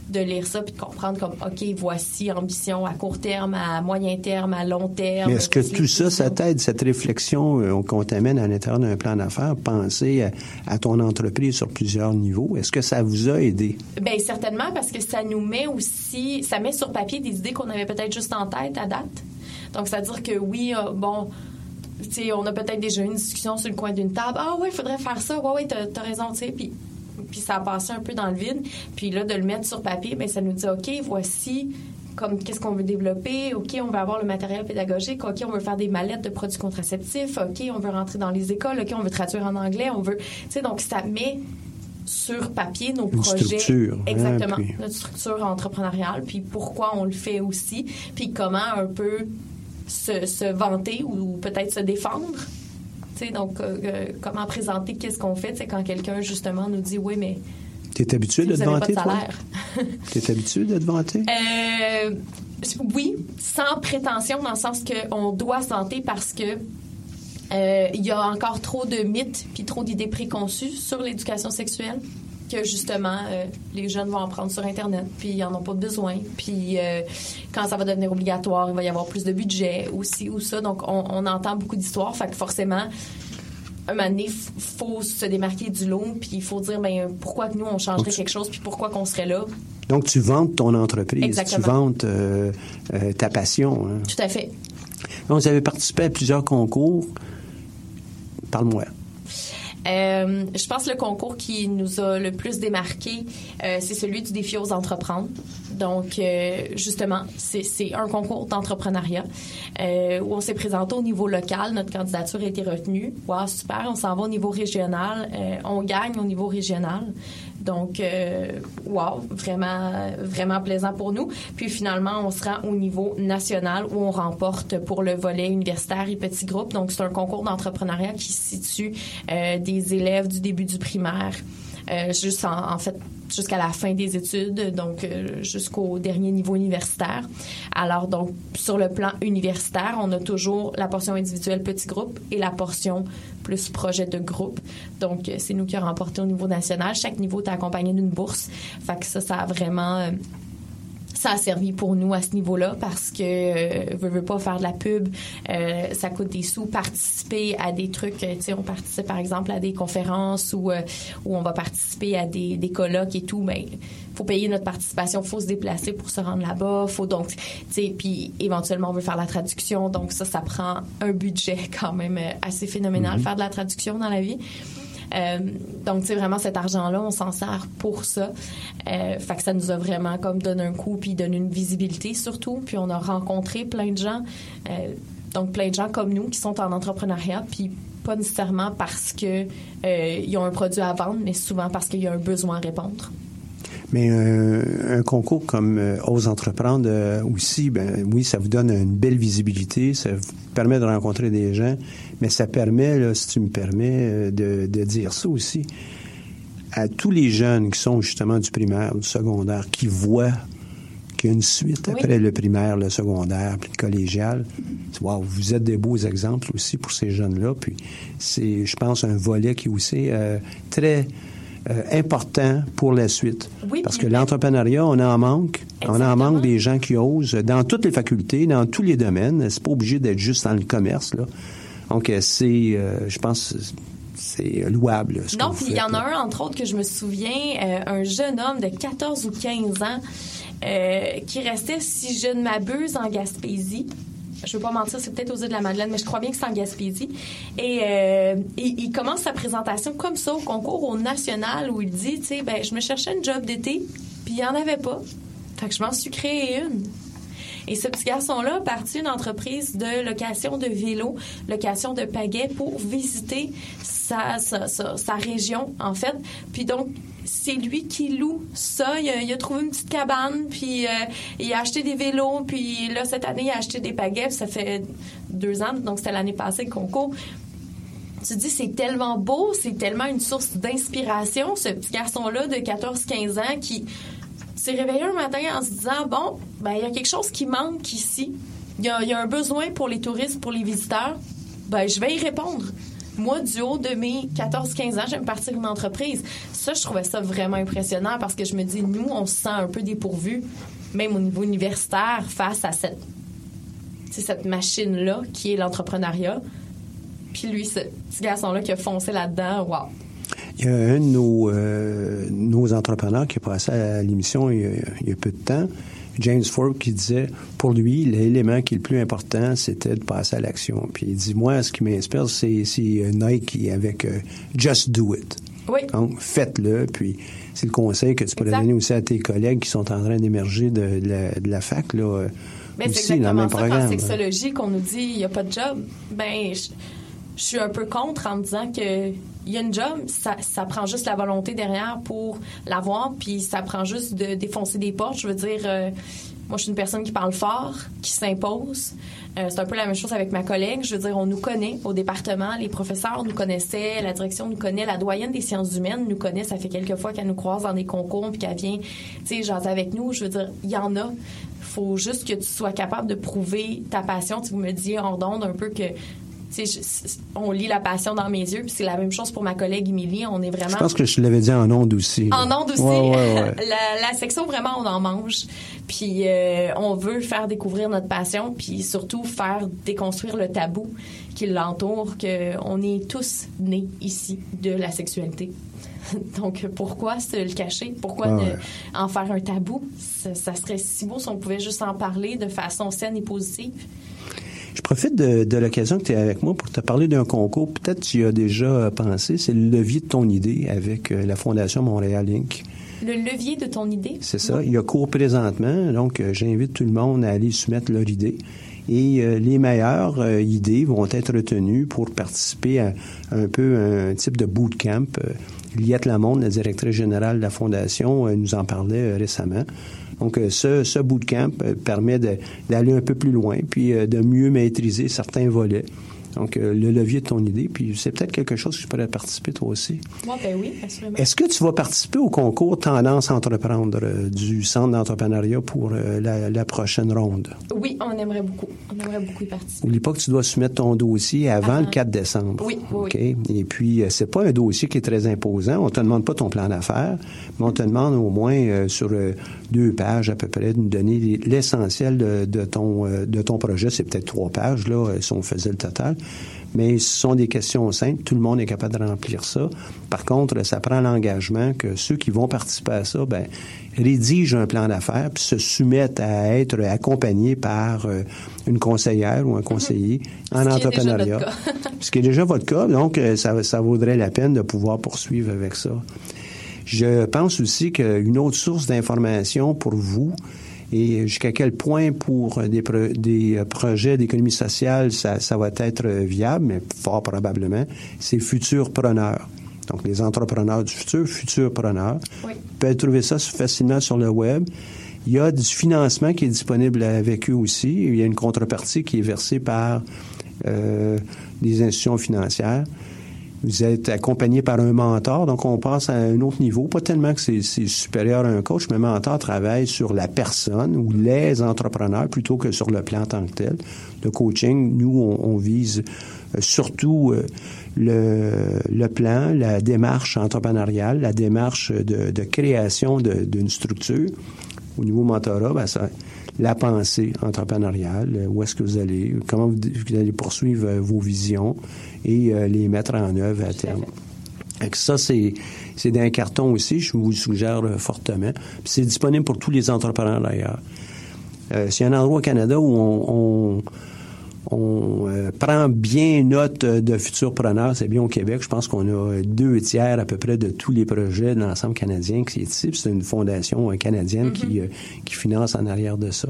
de lire ça puis de comprendre comme, OK, voici ambition à court terme, à moyen terme, à long terme. Mais est-ce que tout ça, ça t'aide, cette réflexion euh, qu'on t'amène à l'intérieur d'un plan d'affaires, penser à, à ton entreprise sur plusieurs niveaux? Est-ce que ça vous a aidé? Bien, certainement, parce que ça nous met aussi, ça met sur papier des idées qu'on avait peut-être juste en tête à date. Donc, c'est-à-dire que oui, euh, bon, sais, on a peut-être déjà eu une discussion sur le coin d'une table. Ah ouais, il faudrait faire ça. Ouais, ouais, t'as, t'as raison, tu sais. Puis, puis ça a passé un peu dans le vide. Puis là, de le mettre sur papier, ben ça nous dit, OK, voici comme qu'est-ce qu'on veut développer. OK, on veut avoir le matériel pédagogique. OK, on veut faire des mallettes de produits contraceptifs. OK, on veut rentrer dans les écoles. OK, on veut traduire en anglais. On veut, tu sais, donc ça met sur papier nos Une projets. structure, hein, Exactement. puis- Notre structure entrepreneuriale, puis pourquoi on le fait aussi, puis comment un peu se, se vanter ou peut-être se défendre. Tu sais, donc, euh, euh, comment présenter qu'est-ce qu'on fait, quand quelqu'un, justement, nous dit, oui, mais T'es habitué de te pas vanter, de toi? [LAUGHS] T'es habitué de te vanter? Euh, oui, sans prétention, dans le sens qu'on doit se vanter parce que euh, il y a encore trop de mythes puis trop d'idées préconçues sur l'éducation sexuelle. Que justement euh, les jeunes vont en prendre sur internet puis ils en ont pas besoin puis euh, quand ça va devenir obligatoire il va y avoir plus de budget aussi ou ça donc on, on entend beaucoup d'histoires fait que forcément un moment donné, faut se démarquer du lot, puis il faut dire ben, pourquoi que nous, on changerait quelque chose, puis pourquoi qu'on serait là. Donc, tu vantes ton entreprise, Exactement. tu vantes euh, ta passion. hein. Tout à fait. Donc, vous avez participé à plusieurs concours. Parle-moi. Euh, je pense que le concours qui nous a le plus démarqué, euh, c'est celui du défi aux entreprendre. Donc, euh, justement, c'est un concours d'entrepreneuriat où on s'est présenté au niveau local. Notre candidature a été retenue. Wow, super. On s'en va au niveau régional. On gagne au niveau régional. Donc, euh, wow, vraiment, vraiment plaisant pour nous. Puis finalement, on se rend au niveau national où on remporte pour le volet universitaire et petits groupes. Donc, c'est un concours d'entrepreneuriat qui situe euh, des élèves du début du primaire. Euh, juste en, fait jusqu'à la fin des études, donc euh, jusqu'au dernier niveau universitaire. Alors donc sur le plan universitaire, on a toujours la portion individuelle petit groupe et la portion plus projet de groupe. Donc euh, c'est nous qui avons remporté au niveau national. Chaque niveau est accompagné d'une bourse. Fait que ça, ça a vraiment ça a servi pour nous à ce niveau-là parce que euh, veut, veut pas faire de la pub, euh, ça coûte des sous. Participer à des trucs, euh, tu sais, on participe par exemple à des conférences ou euh, où on va participer à des, des colloques et tout, ben faut payer notre participation, faut se déplacer pour se rendre là-bas, faut donc, tu sais, puis éventuellement on veut faire la traduction, donc ça, ça prend un budget [LAUGHS] quand même euh, assez phénoménal faire de la traduction dans la vie. Euh, donc, tu sais, vraiment, cet argent-là, on s'en sert pour ça. Euh, fait que ça nous a vraiment comme donné un coup, puis donné une visibilité surtout. Puis on a rencontré plein de gens, euh, donc plein de gens comme nous qui sont en entrepreneuriat, puis pas nécessairement parce que ils ont un produit à vendre, mais souvent parce qu'il y a un besoin à répondre. Mais euh, un concours comme euh, Ose entreprendre euh, aussi, ben oui, ça vous donne une belle visibilité, ça vous permet de rencontrer des gens, mais ça permet, là, si tu me permets, de, de dire ça aussi à tous les jeunes qui sont justement du primaire, du secondaire, qui voient qu'il y a une suite Oui. après le primaire, le secondaire, puis le collégial. Wow, vous êtes des beaux exemples aussi pour ces jeunes-là. Puis c'est, je pense, un volet qui est aussi euh, très euh, important pour la suite. Oui, Parce que l'entrepreneuriat, on en manque. On en manque des gens qui osent dans toutes les facultés, dans tous les domaines. C'est pas obligé d'être juste dans le commerce, là. Donc, euh, c'est, euh, je pense, c'est louable. ce Non, puis il y en a un, entre autres, que je me souviens, euh, un jeune homme de 14 ou 15 ans qui restait, si je ne m'abuse, en Gaspésie. Je veux pas mentir, c'est peut-être aux îles de la Madeleine, mais je crois bien que c'est en Gaspésie. Et, euh, et il commence sa présentation comme ça au concours au national où il dit, tu sais, ben, je me cherchais une job d'été, puis il n'y en avait pas. Fait que je m'en suis créé une. Et ce petit garçon-là a parti une entreprise de location de vélos, location de pagaies pour visiter sa, sa région, en fait. Puis donc, c'est lui qui loue ça. Il a, trouvé une petite cabane, puis euh, il a acheté des vélos, puis là, cette année, il a acheté des pagaies, ça fait deux ans, donc c'était l'année passée le concours. Tu te dis, c'est tellement beau, c'est tellement une source d'inspiration, ce petit garçon-là de 14-15 ans qui s'est réveillé un matin en se disant bon, ben il y a quelque chose qui manque ici. Il y a, il y a un besoin pour les touristes, pour les visiteurs. Ben je vais y répondre. Moi, du haut de mes 14-15 ans, j'aime partir une entreprise. Ça, je trouvais ça vraiment impressionnant parce que je me dis, nous, on se sent un peu dépourvus, même au niveau universitaire, face à cette, cette machine-là qui est l'entrepreneuriat. Puis lui, ce petit garçon-là qui a foncé là-dedans, wow. Il y a un de nos, euh, nos entrepreneurs qui est passé à l'émission il y a peu de temps, James Forbes, qui disait, pour lui, l'élément qui est le plus important, c'était de passer à l'action. Puis il dit, moi, ce qui m'inspire, c'est euh, Nike avec euh, Just Do It. Oui. Donc, faites-le, puis c'est le conseil que tu pourrais Exact. donner aussi à tes collègues qui sont en train d'émerger de, de la, de la fac, là, euh, c'est dans le même ça. programme. Quand sexologie, qu'on nous dit il n'y a pas de job, ben je, je suis un peu contre en me disant que il y a une job, ça, prend juste la volonté derrière pour l'avoir, puis ça prend juste de défoncer des portes. Je veux dire, euh, moi, je suis une personne qui parle fort, qui s'impose. Euh, c'est un peu la même chose avec ma collègue. Je veux dire, on nous connaît au département, les professeurs nous connaissaient, la direction nous connaît, la doyenne des sciences humaines nous connaît. Ça fait quelques fois qu'elle nous croise dans des concours, puis qu'elle vient, tu sais, jaser avec nous. Je veux dire, il y en a. faut juste que tu sois capable de prouver ta passion. Tu me dis hors d'onde un peu que on lit la passion dans mes yeux. Puis c'est la même chose pour ma collègue Émilie. On est vraiment Je pense que je l'avais dit en ondes aussi. en ondes aussi. Ouais, ouais, ouais. [LAUGHS] la, la section, vraiment, on en mange. Puis euh, on veut faire découvrir notre passion, puis surtout faire déconstruire le tabou qui l'entoure, qu'on est tous nés ici de la sexualité. [LAUGHS] Donc, pourquoi se le cacher? Pourquoi Ah ne- en faire un tabou? Ça, ça serait si beau si on pouvait juste en parler de façon saine et positive. Je profite de, de l'occasion que tu es avec moi pour te parler d'un concours. Peut-être tu y as déjà euh, pensé. C'est le levier de ton idée avec euh, la Fondation Montréal Inc. Le levier de ton idée? C'est ça. Il y a cours présentement. Donc, euh, j'invite tout le monde à aller soumettre leur idée. Et euh, les meilleures euh, idées vont être retenues pour participer à un peu un type de bootcamp. Euh, Liette Lamonde, la directrice générale de la Fondation, nous en parlait récemment. Donc, euh, ce, ce bootcamp euh, permet d'aller un peu plus loin, puis euh, de mieux maîtriser certains volets. Donc, euh, le levier de ton idée, puis c'est peut-être quelque chose que je pourrais participer toi aussi. Moi, ben oui, assurément. Est-ce que tu vas participer au concours Tendance à entreprendre euh, du Centre d'entrepreneuriat pour euh, la, la prochaine ronde? Oui, on aimerait beaucoup. On aimerait beaucoup y participer. N'oublie pas que tu dois soumettre ton dossier avant le 4 décembre. Oui, oui? Et puis, c'est pas un dossier qui est très imposant. On te demande pas ton plan d'affaires, mais on te demande au moins sur deux pages à peu près de nous donner les- l'essentiel de, de ton de ton projet. C'est peut-être trois pages là, si on faisait le total. Mais ce sont des questions simples. Tout le monde est capable de remplir ça. Par contre, ça prend l'engagement que ceux qui vont participer à ça, ben, rédigent un plan d'affaires puis se soumettent à être accompagnés par euh, une conseillère ou un conseiller en Ce est déjà entrepreneuriat. [LAUGHS] Ce qui est déjà votre cas, donc euh, ça, ça vaudrait la peine de pouvoir poursuivre avec ça. Je pense aussi qu'une autre source d'information pour vous, et jusqu'à quel point pour des, pro- des euh, projets d'économie sociale, ça, ça va être euh, viable, mais fort probablement, c'est futurs preneurs. Donc, les entrepreneurs du futur, futurs preneurs. Oui. Pouvez trouver ça facilement sur le web. Il y a du financement qui est disponible avec eux aussi. Il y a une contrepartie qui est versée par euh, des institutions financières. Vous êtes accompagné par un mentor, donc on passe à un autre niveau. Pas tellement que c'est supérieur à un coach, mais mentor travaille sur la personne ou les entrepreneurs plutôt que sur le plan en tant que tel. Le coaching, nous, on, on vise euh, surtout euh, le, le plan, la démarche entrepreneuriale, la démarche de, de création d'une structure. Au niveau mentorat, ben, ça, la pensée entrepreneuriale, euh, où est-ce que vous allez, comment vous, vous allez poursuivre vos visions et euh, les mettre en œuvre à terme. Ça, c'est, c'est d'un carton aussi, je vous le suggère euh, fortement. Puis c'est disponible pour tous les entrepreneurs d'ailleurs. Euh, y a un endroit au Canada où on, on, on, euh, prend bien note euh, de futurs preneurs, c'est bien au Québec. Je pense qu'on a deux tiers à peu près de tous les projets de l'ensemble canadien qui est ici. Puis C'est une fondation euh, canadienne qui, euh, qui finance en arrière de ça.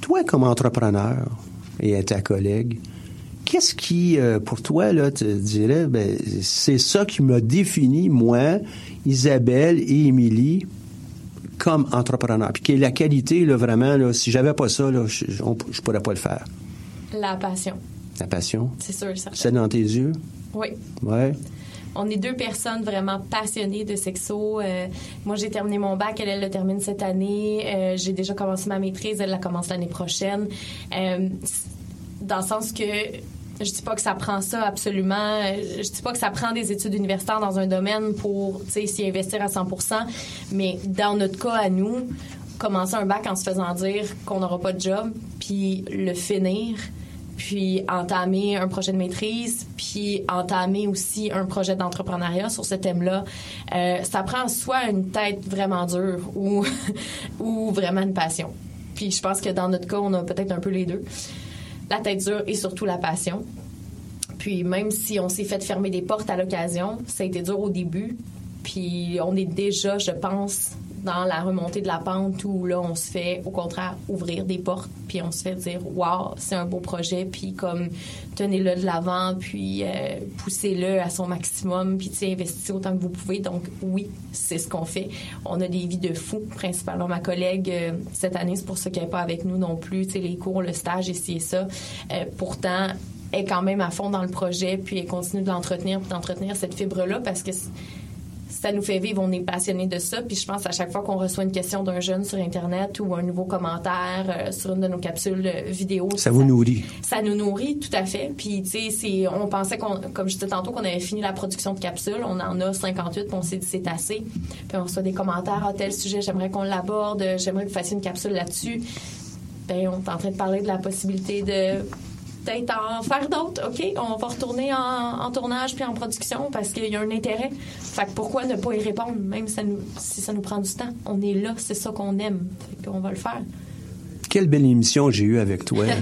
Toi, comme entrepreneur et à ta collègue, qu'est-ce qui, euh, pour toi, là, te dirais, ben, c'est ça qui m'a défini, moi, Isabelle et Émilie, comme entrepreneur. Puis qui est la qualité, là, vraiment, là, si j'avais pas ça, là, je, on- je pourrais pas le faire. La passion, La passion, c'est sûr, certain. c'est dans tes yeux, Oui. ouais. On est deux personnes vraiment passionnées de sexo. Euh, moi, j'ai terminé mon bac, elle, elle le termine cette année. Euh, j'ai déjà commencé ma maîtrise, elle la commence l'année prochaine. Euh, dans le sens que je dis pas que ça prend ça absolument. Je dis pas que ça prend des études universitaires dans un domaine pour s'y investir à 100% mais dans notre cas à nous, commencer un bac en se faisant dire qu'on n'aura pas de job, puis le finir, puis entamer un projet de maîtrise, puis entamer aussi un projet d'entrepreneuriat sur ce thème-là. Euh, ça prend soit une tête vraiment dure ou, [LAUGHS] ou vraiment une passion. Puis je pense que dans notre cas, on a peut-être un peu les deux. La tête dure et surtout la passion. Puis même si on s'est fait fermer des portes à l'occasion, ça a été dur au début. Puis on est déjà, je pense, dans la remontée de la pente où là, on se fait au contraire ouvrir des portes, puis on se fait dire waouh, c'est un beau projet, puis comme tenez-le de l'avant, puis euh, poussez-le à son maximum, puis investissez autant que vous pouvez. Donc oui, c'est ce qu'on fait. On a des vies de fous, principalement ma collègue euh, cette année, c'est pour ça qu'elle n'est pas avec nous non plus. Tu sais, les cours, le stage, ici et ça. Euh, pourtant, est quand même à fond dans le projet, puis elle continue de l'entretenir, puis d'entretenir cette fibre-là parce que ça nous fait vivre, on est passionné de ça. Puis je pense à chaque fois qu'on reçoit une question d'un jeune sur Internet ou un nouveau commentaire euh, sur une de nos capsules euh, vidéo. Ça vous nourrit. Ça nous nourrit, tout à fait. Puis, tu sais, on pensait qu'on, comme je disais tantôt, qu'on avait fini la production de capsules. On en a 58, puis on s'est dit c'est assez. Puis on reçoit des commentaires, à tel sujet, j'aimerais qu'on l'aborde, j'aimerais que vous fassiez une capsule là-dessus. Ben, on est en train de parler de la possibilité de peut-être en faire d'autres. OK, on va retourner en, en tournage puis en production parce qu'il y a un intérêt. Fait que pourquoi ne pas y répondre, même si ça nous, si ça nous prend du temps? On est là, c'est ça qu'on aime. Fait qu'on va le faire. Quelle belle émission j'ai eue avec toi. [LAUGHS]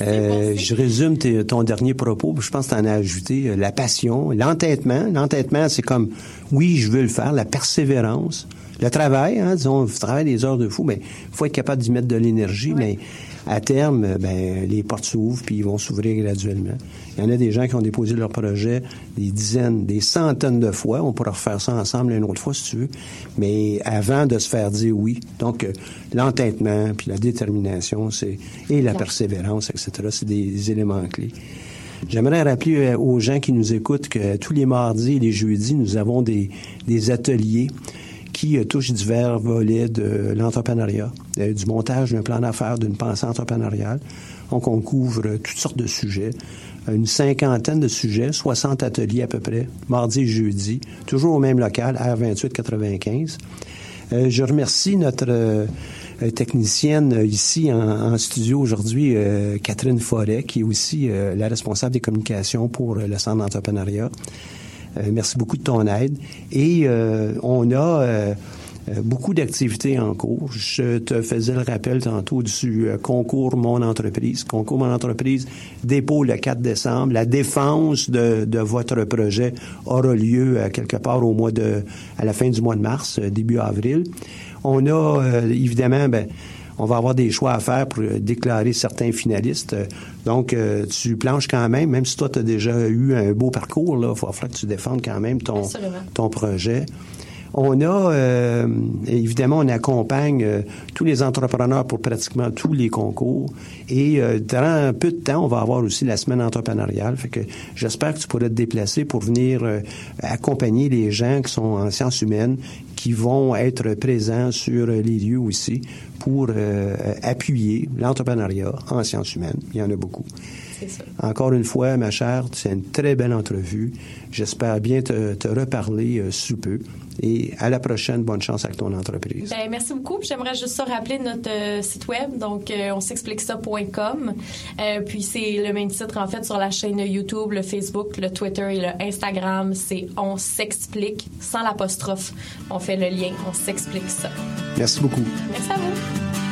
Euh, je résume ton dernier propos. Je pense que tu en as ajouté euh, la passion, l'entêtement. L'entêtement, c'est comme, oui, je veux le faire, la persévérance, le travail. Hein, disons, le travail des heures de fou, mais il faut être capable d'y mettre de l'énergie. Mais à terme, euh, ben, les portes s'ouvrent puis ils vont s'ouvrir graduellement. Il y en a des gens qui ont déposé leur projet des dizaines, des centaines de fois. On pourra refaire ça ensemble une autre fois si tu veux. Mais avant de se faire dire oui. Donc, euh, l'entêtement puis la détermination, c'est et la persévérance, etc. C'est des éléments clés. J'aimerais rappeler euh, aux gens qui nous écoutent que tous les mardis et les jeudis, nous avons des, des ateliers qui euh, touchent divers volets de l'entrepreneuriat, euh, du montage d'un plan d'affaires, d'une pensée entrepreneuriale. Donc, on couvre euh, toutes sortes de sujets, Euh, une cinquantaine de sujets, 60 ateliers à peu près, mardi et jeudi, toujours au même local, R2895. Euh, je remercie notre euh, euh, technicienne euh, ici en, studio aujourd'hui, euh, Catherine Forêt, qui est aussi euh, la responsable des communications pour euh, le Centre d'entrepreneuriat. Euh, merci beaucoup de ton aide. Et euh, on a euh, beaucoup d'activités en cours. Je te faisais le rappel tantôt du concours Mon Entreprise. Concours Mon Entreprise dépôt le 4 décembre. La défense de, de votre projet aura lieu quelque part au mois de, à la fin du mois de mars, début avril. On a évidemment, ben, on va avoir des choix à faire pour euh, déclarer certains finalistes. Euh, Donc, euh, tu planches quand même, même si toi, tu as déjà eu un beau parcours, là, il va falloir que tu défendes quand même ton, Absolument. ton projet. On a, euh, évidemment, on accompagne euh, tous les entrepreneurs pour pratiquement tous les concours. Et euh, durant un peu de temps, on va avoir aussi la semaine entrepreneuriale. Fait que j'espère que tu pourrais te déplacer pour venir accompagner les gens qui sont en sciences humaines, qui vont être présents sur les lieux aussi pour euh, appuyer l'entrepreneuriat en sciences humaines. Il y en a beaucoup. Ça. Encore une fois, ma chère, c'est une très belle entrevue. J'espère bien te, te reparler euh, sous peu. Et à la prochaine, bonne chance avec ton entreprise. Ben, merci beaucoup. J'aimerais juste ça rappeler notre euh, site web, donc euh, on s'explique ça.com. Euh, puis c'est le même titre en fait sur la chaîne YouTube, le Facebook, le Twitter et le Instagram. C'est on s'explique sans l'apostrophe. On fait le lien, on s'explique ça. Merci beaucoup. Merci à vous.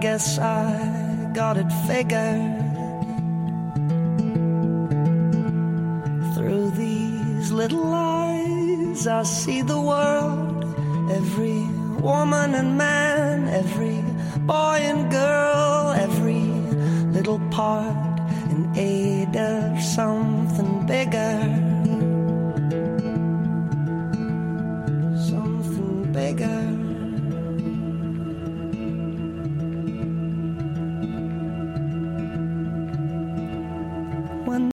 Guess I got it figured. Through these little eyes, I see the world. Every woman and man, every boy and girl, every little part in aid of something bigger.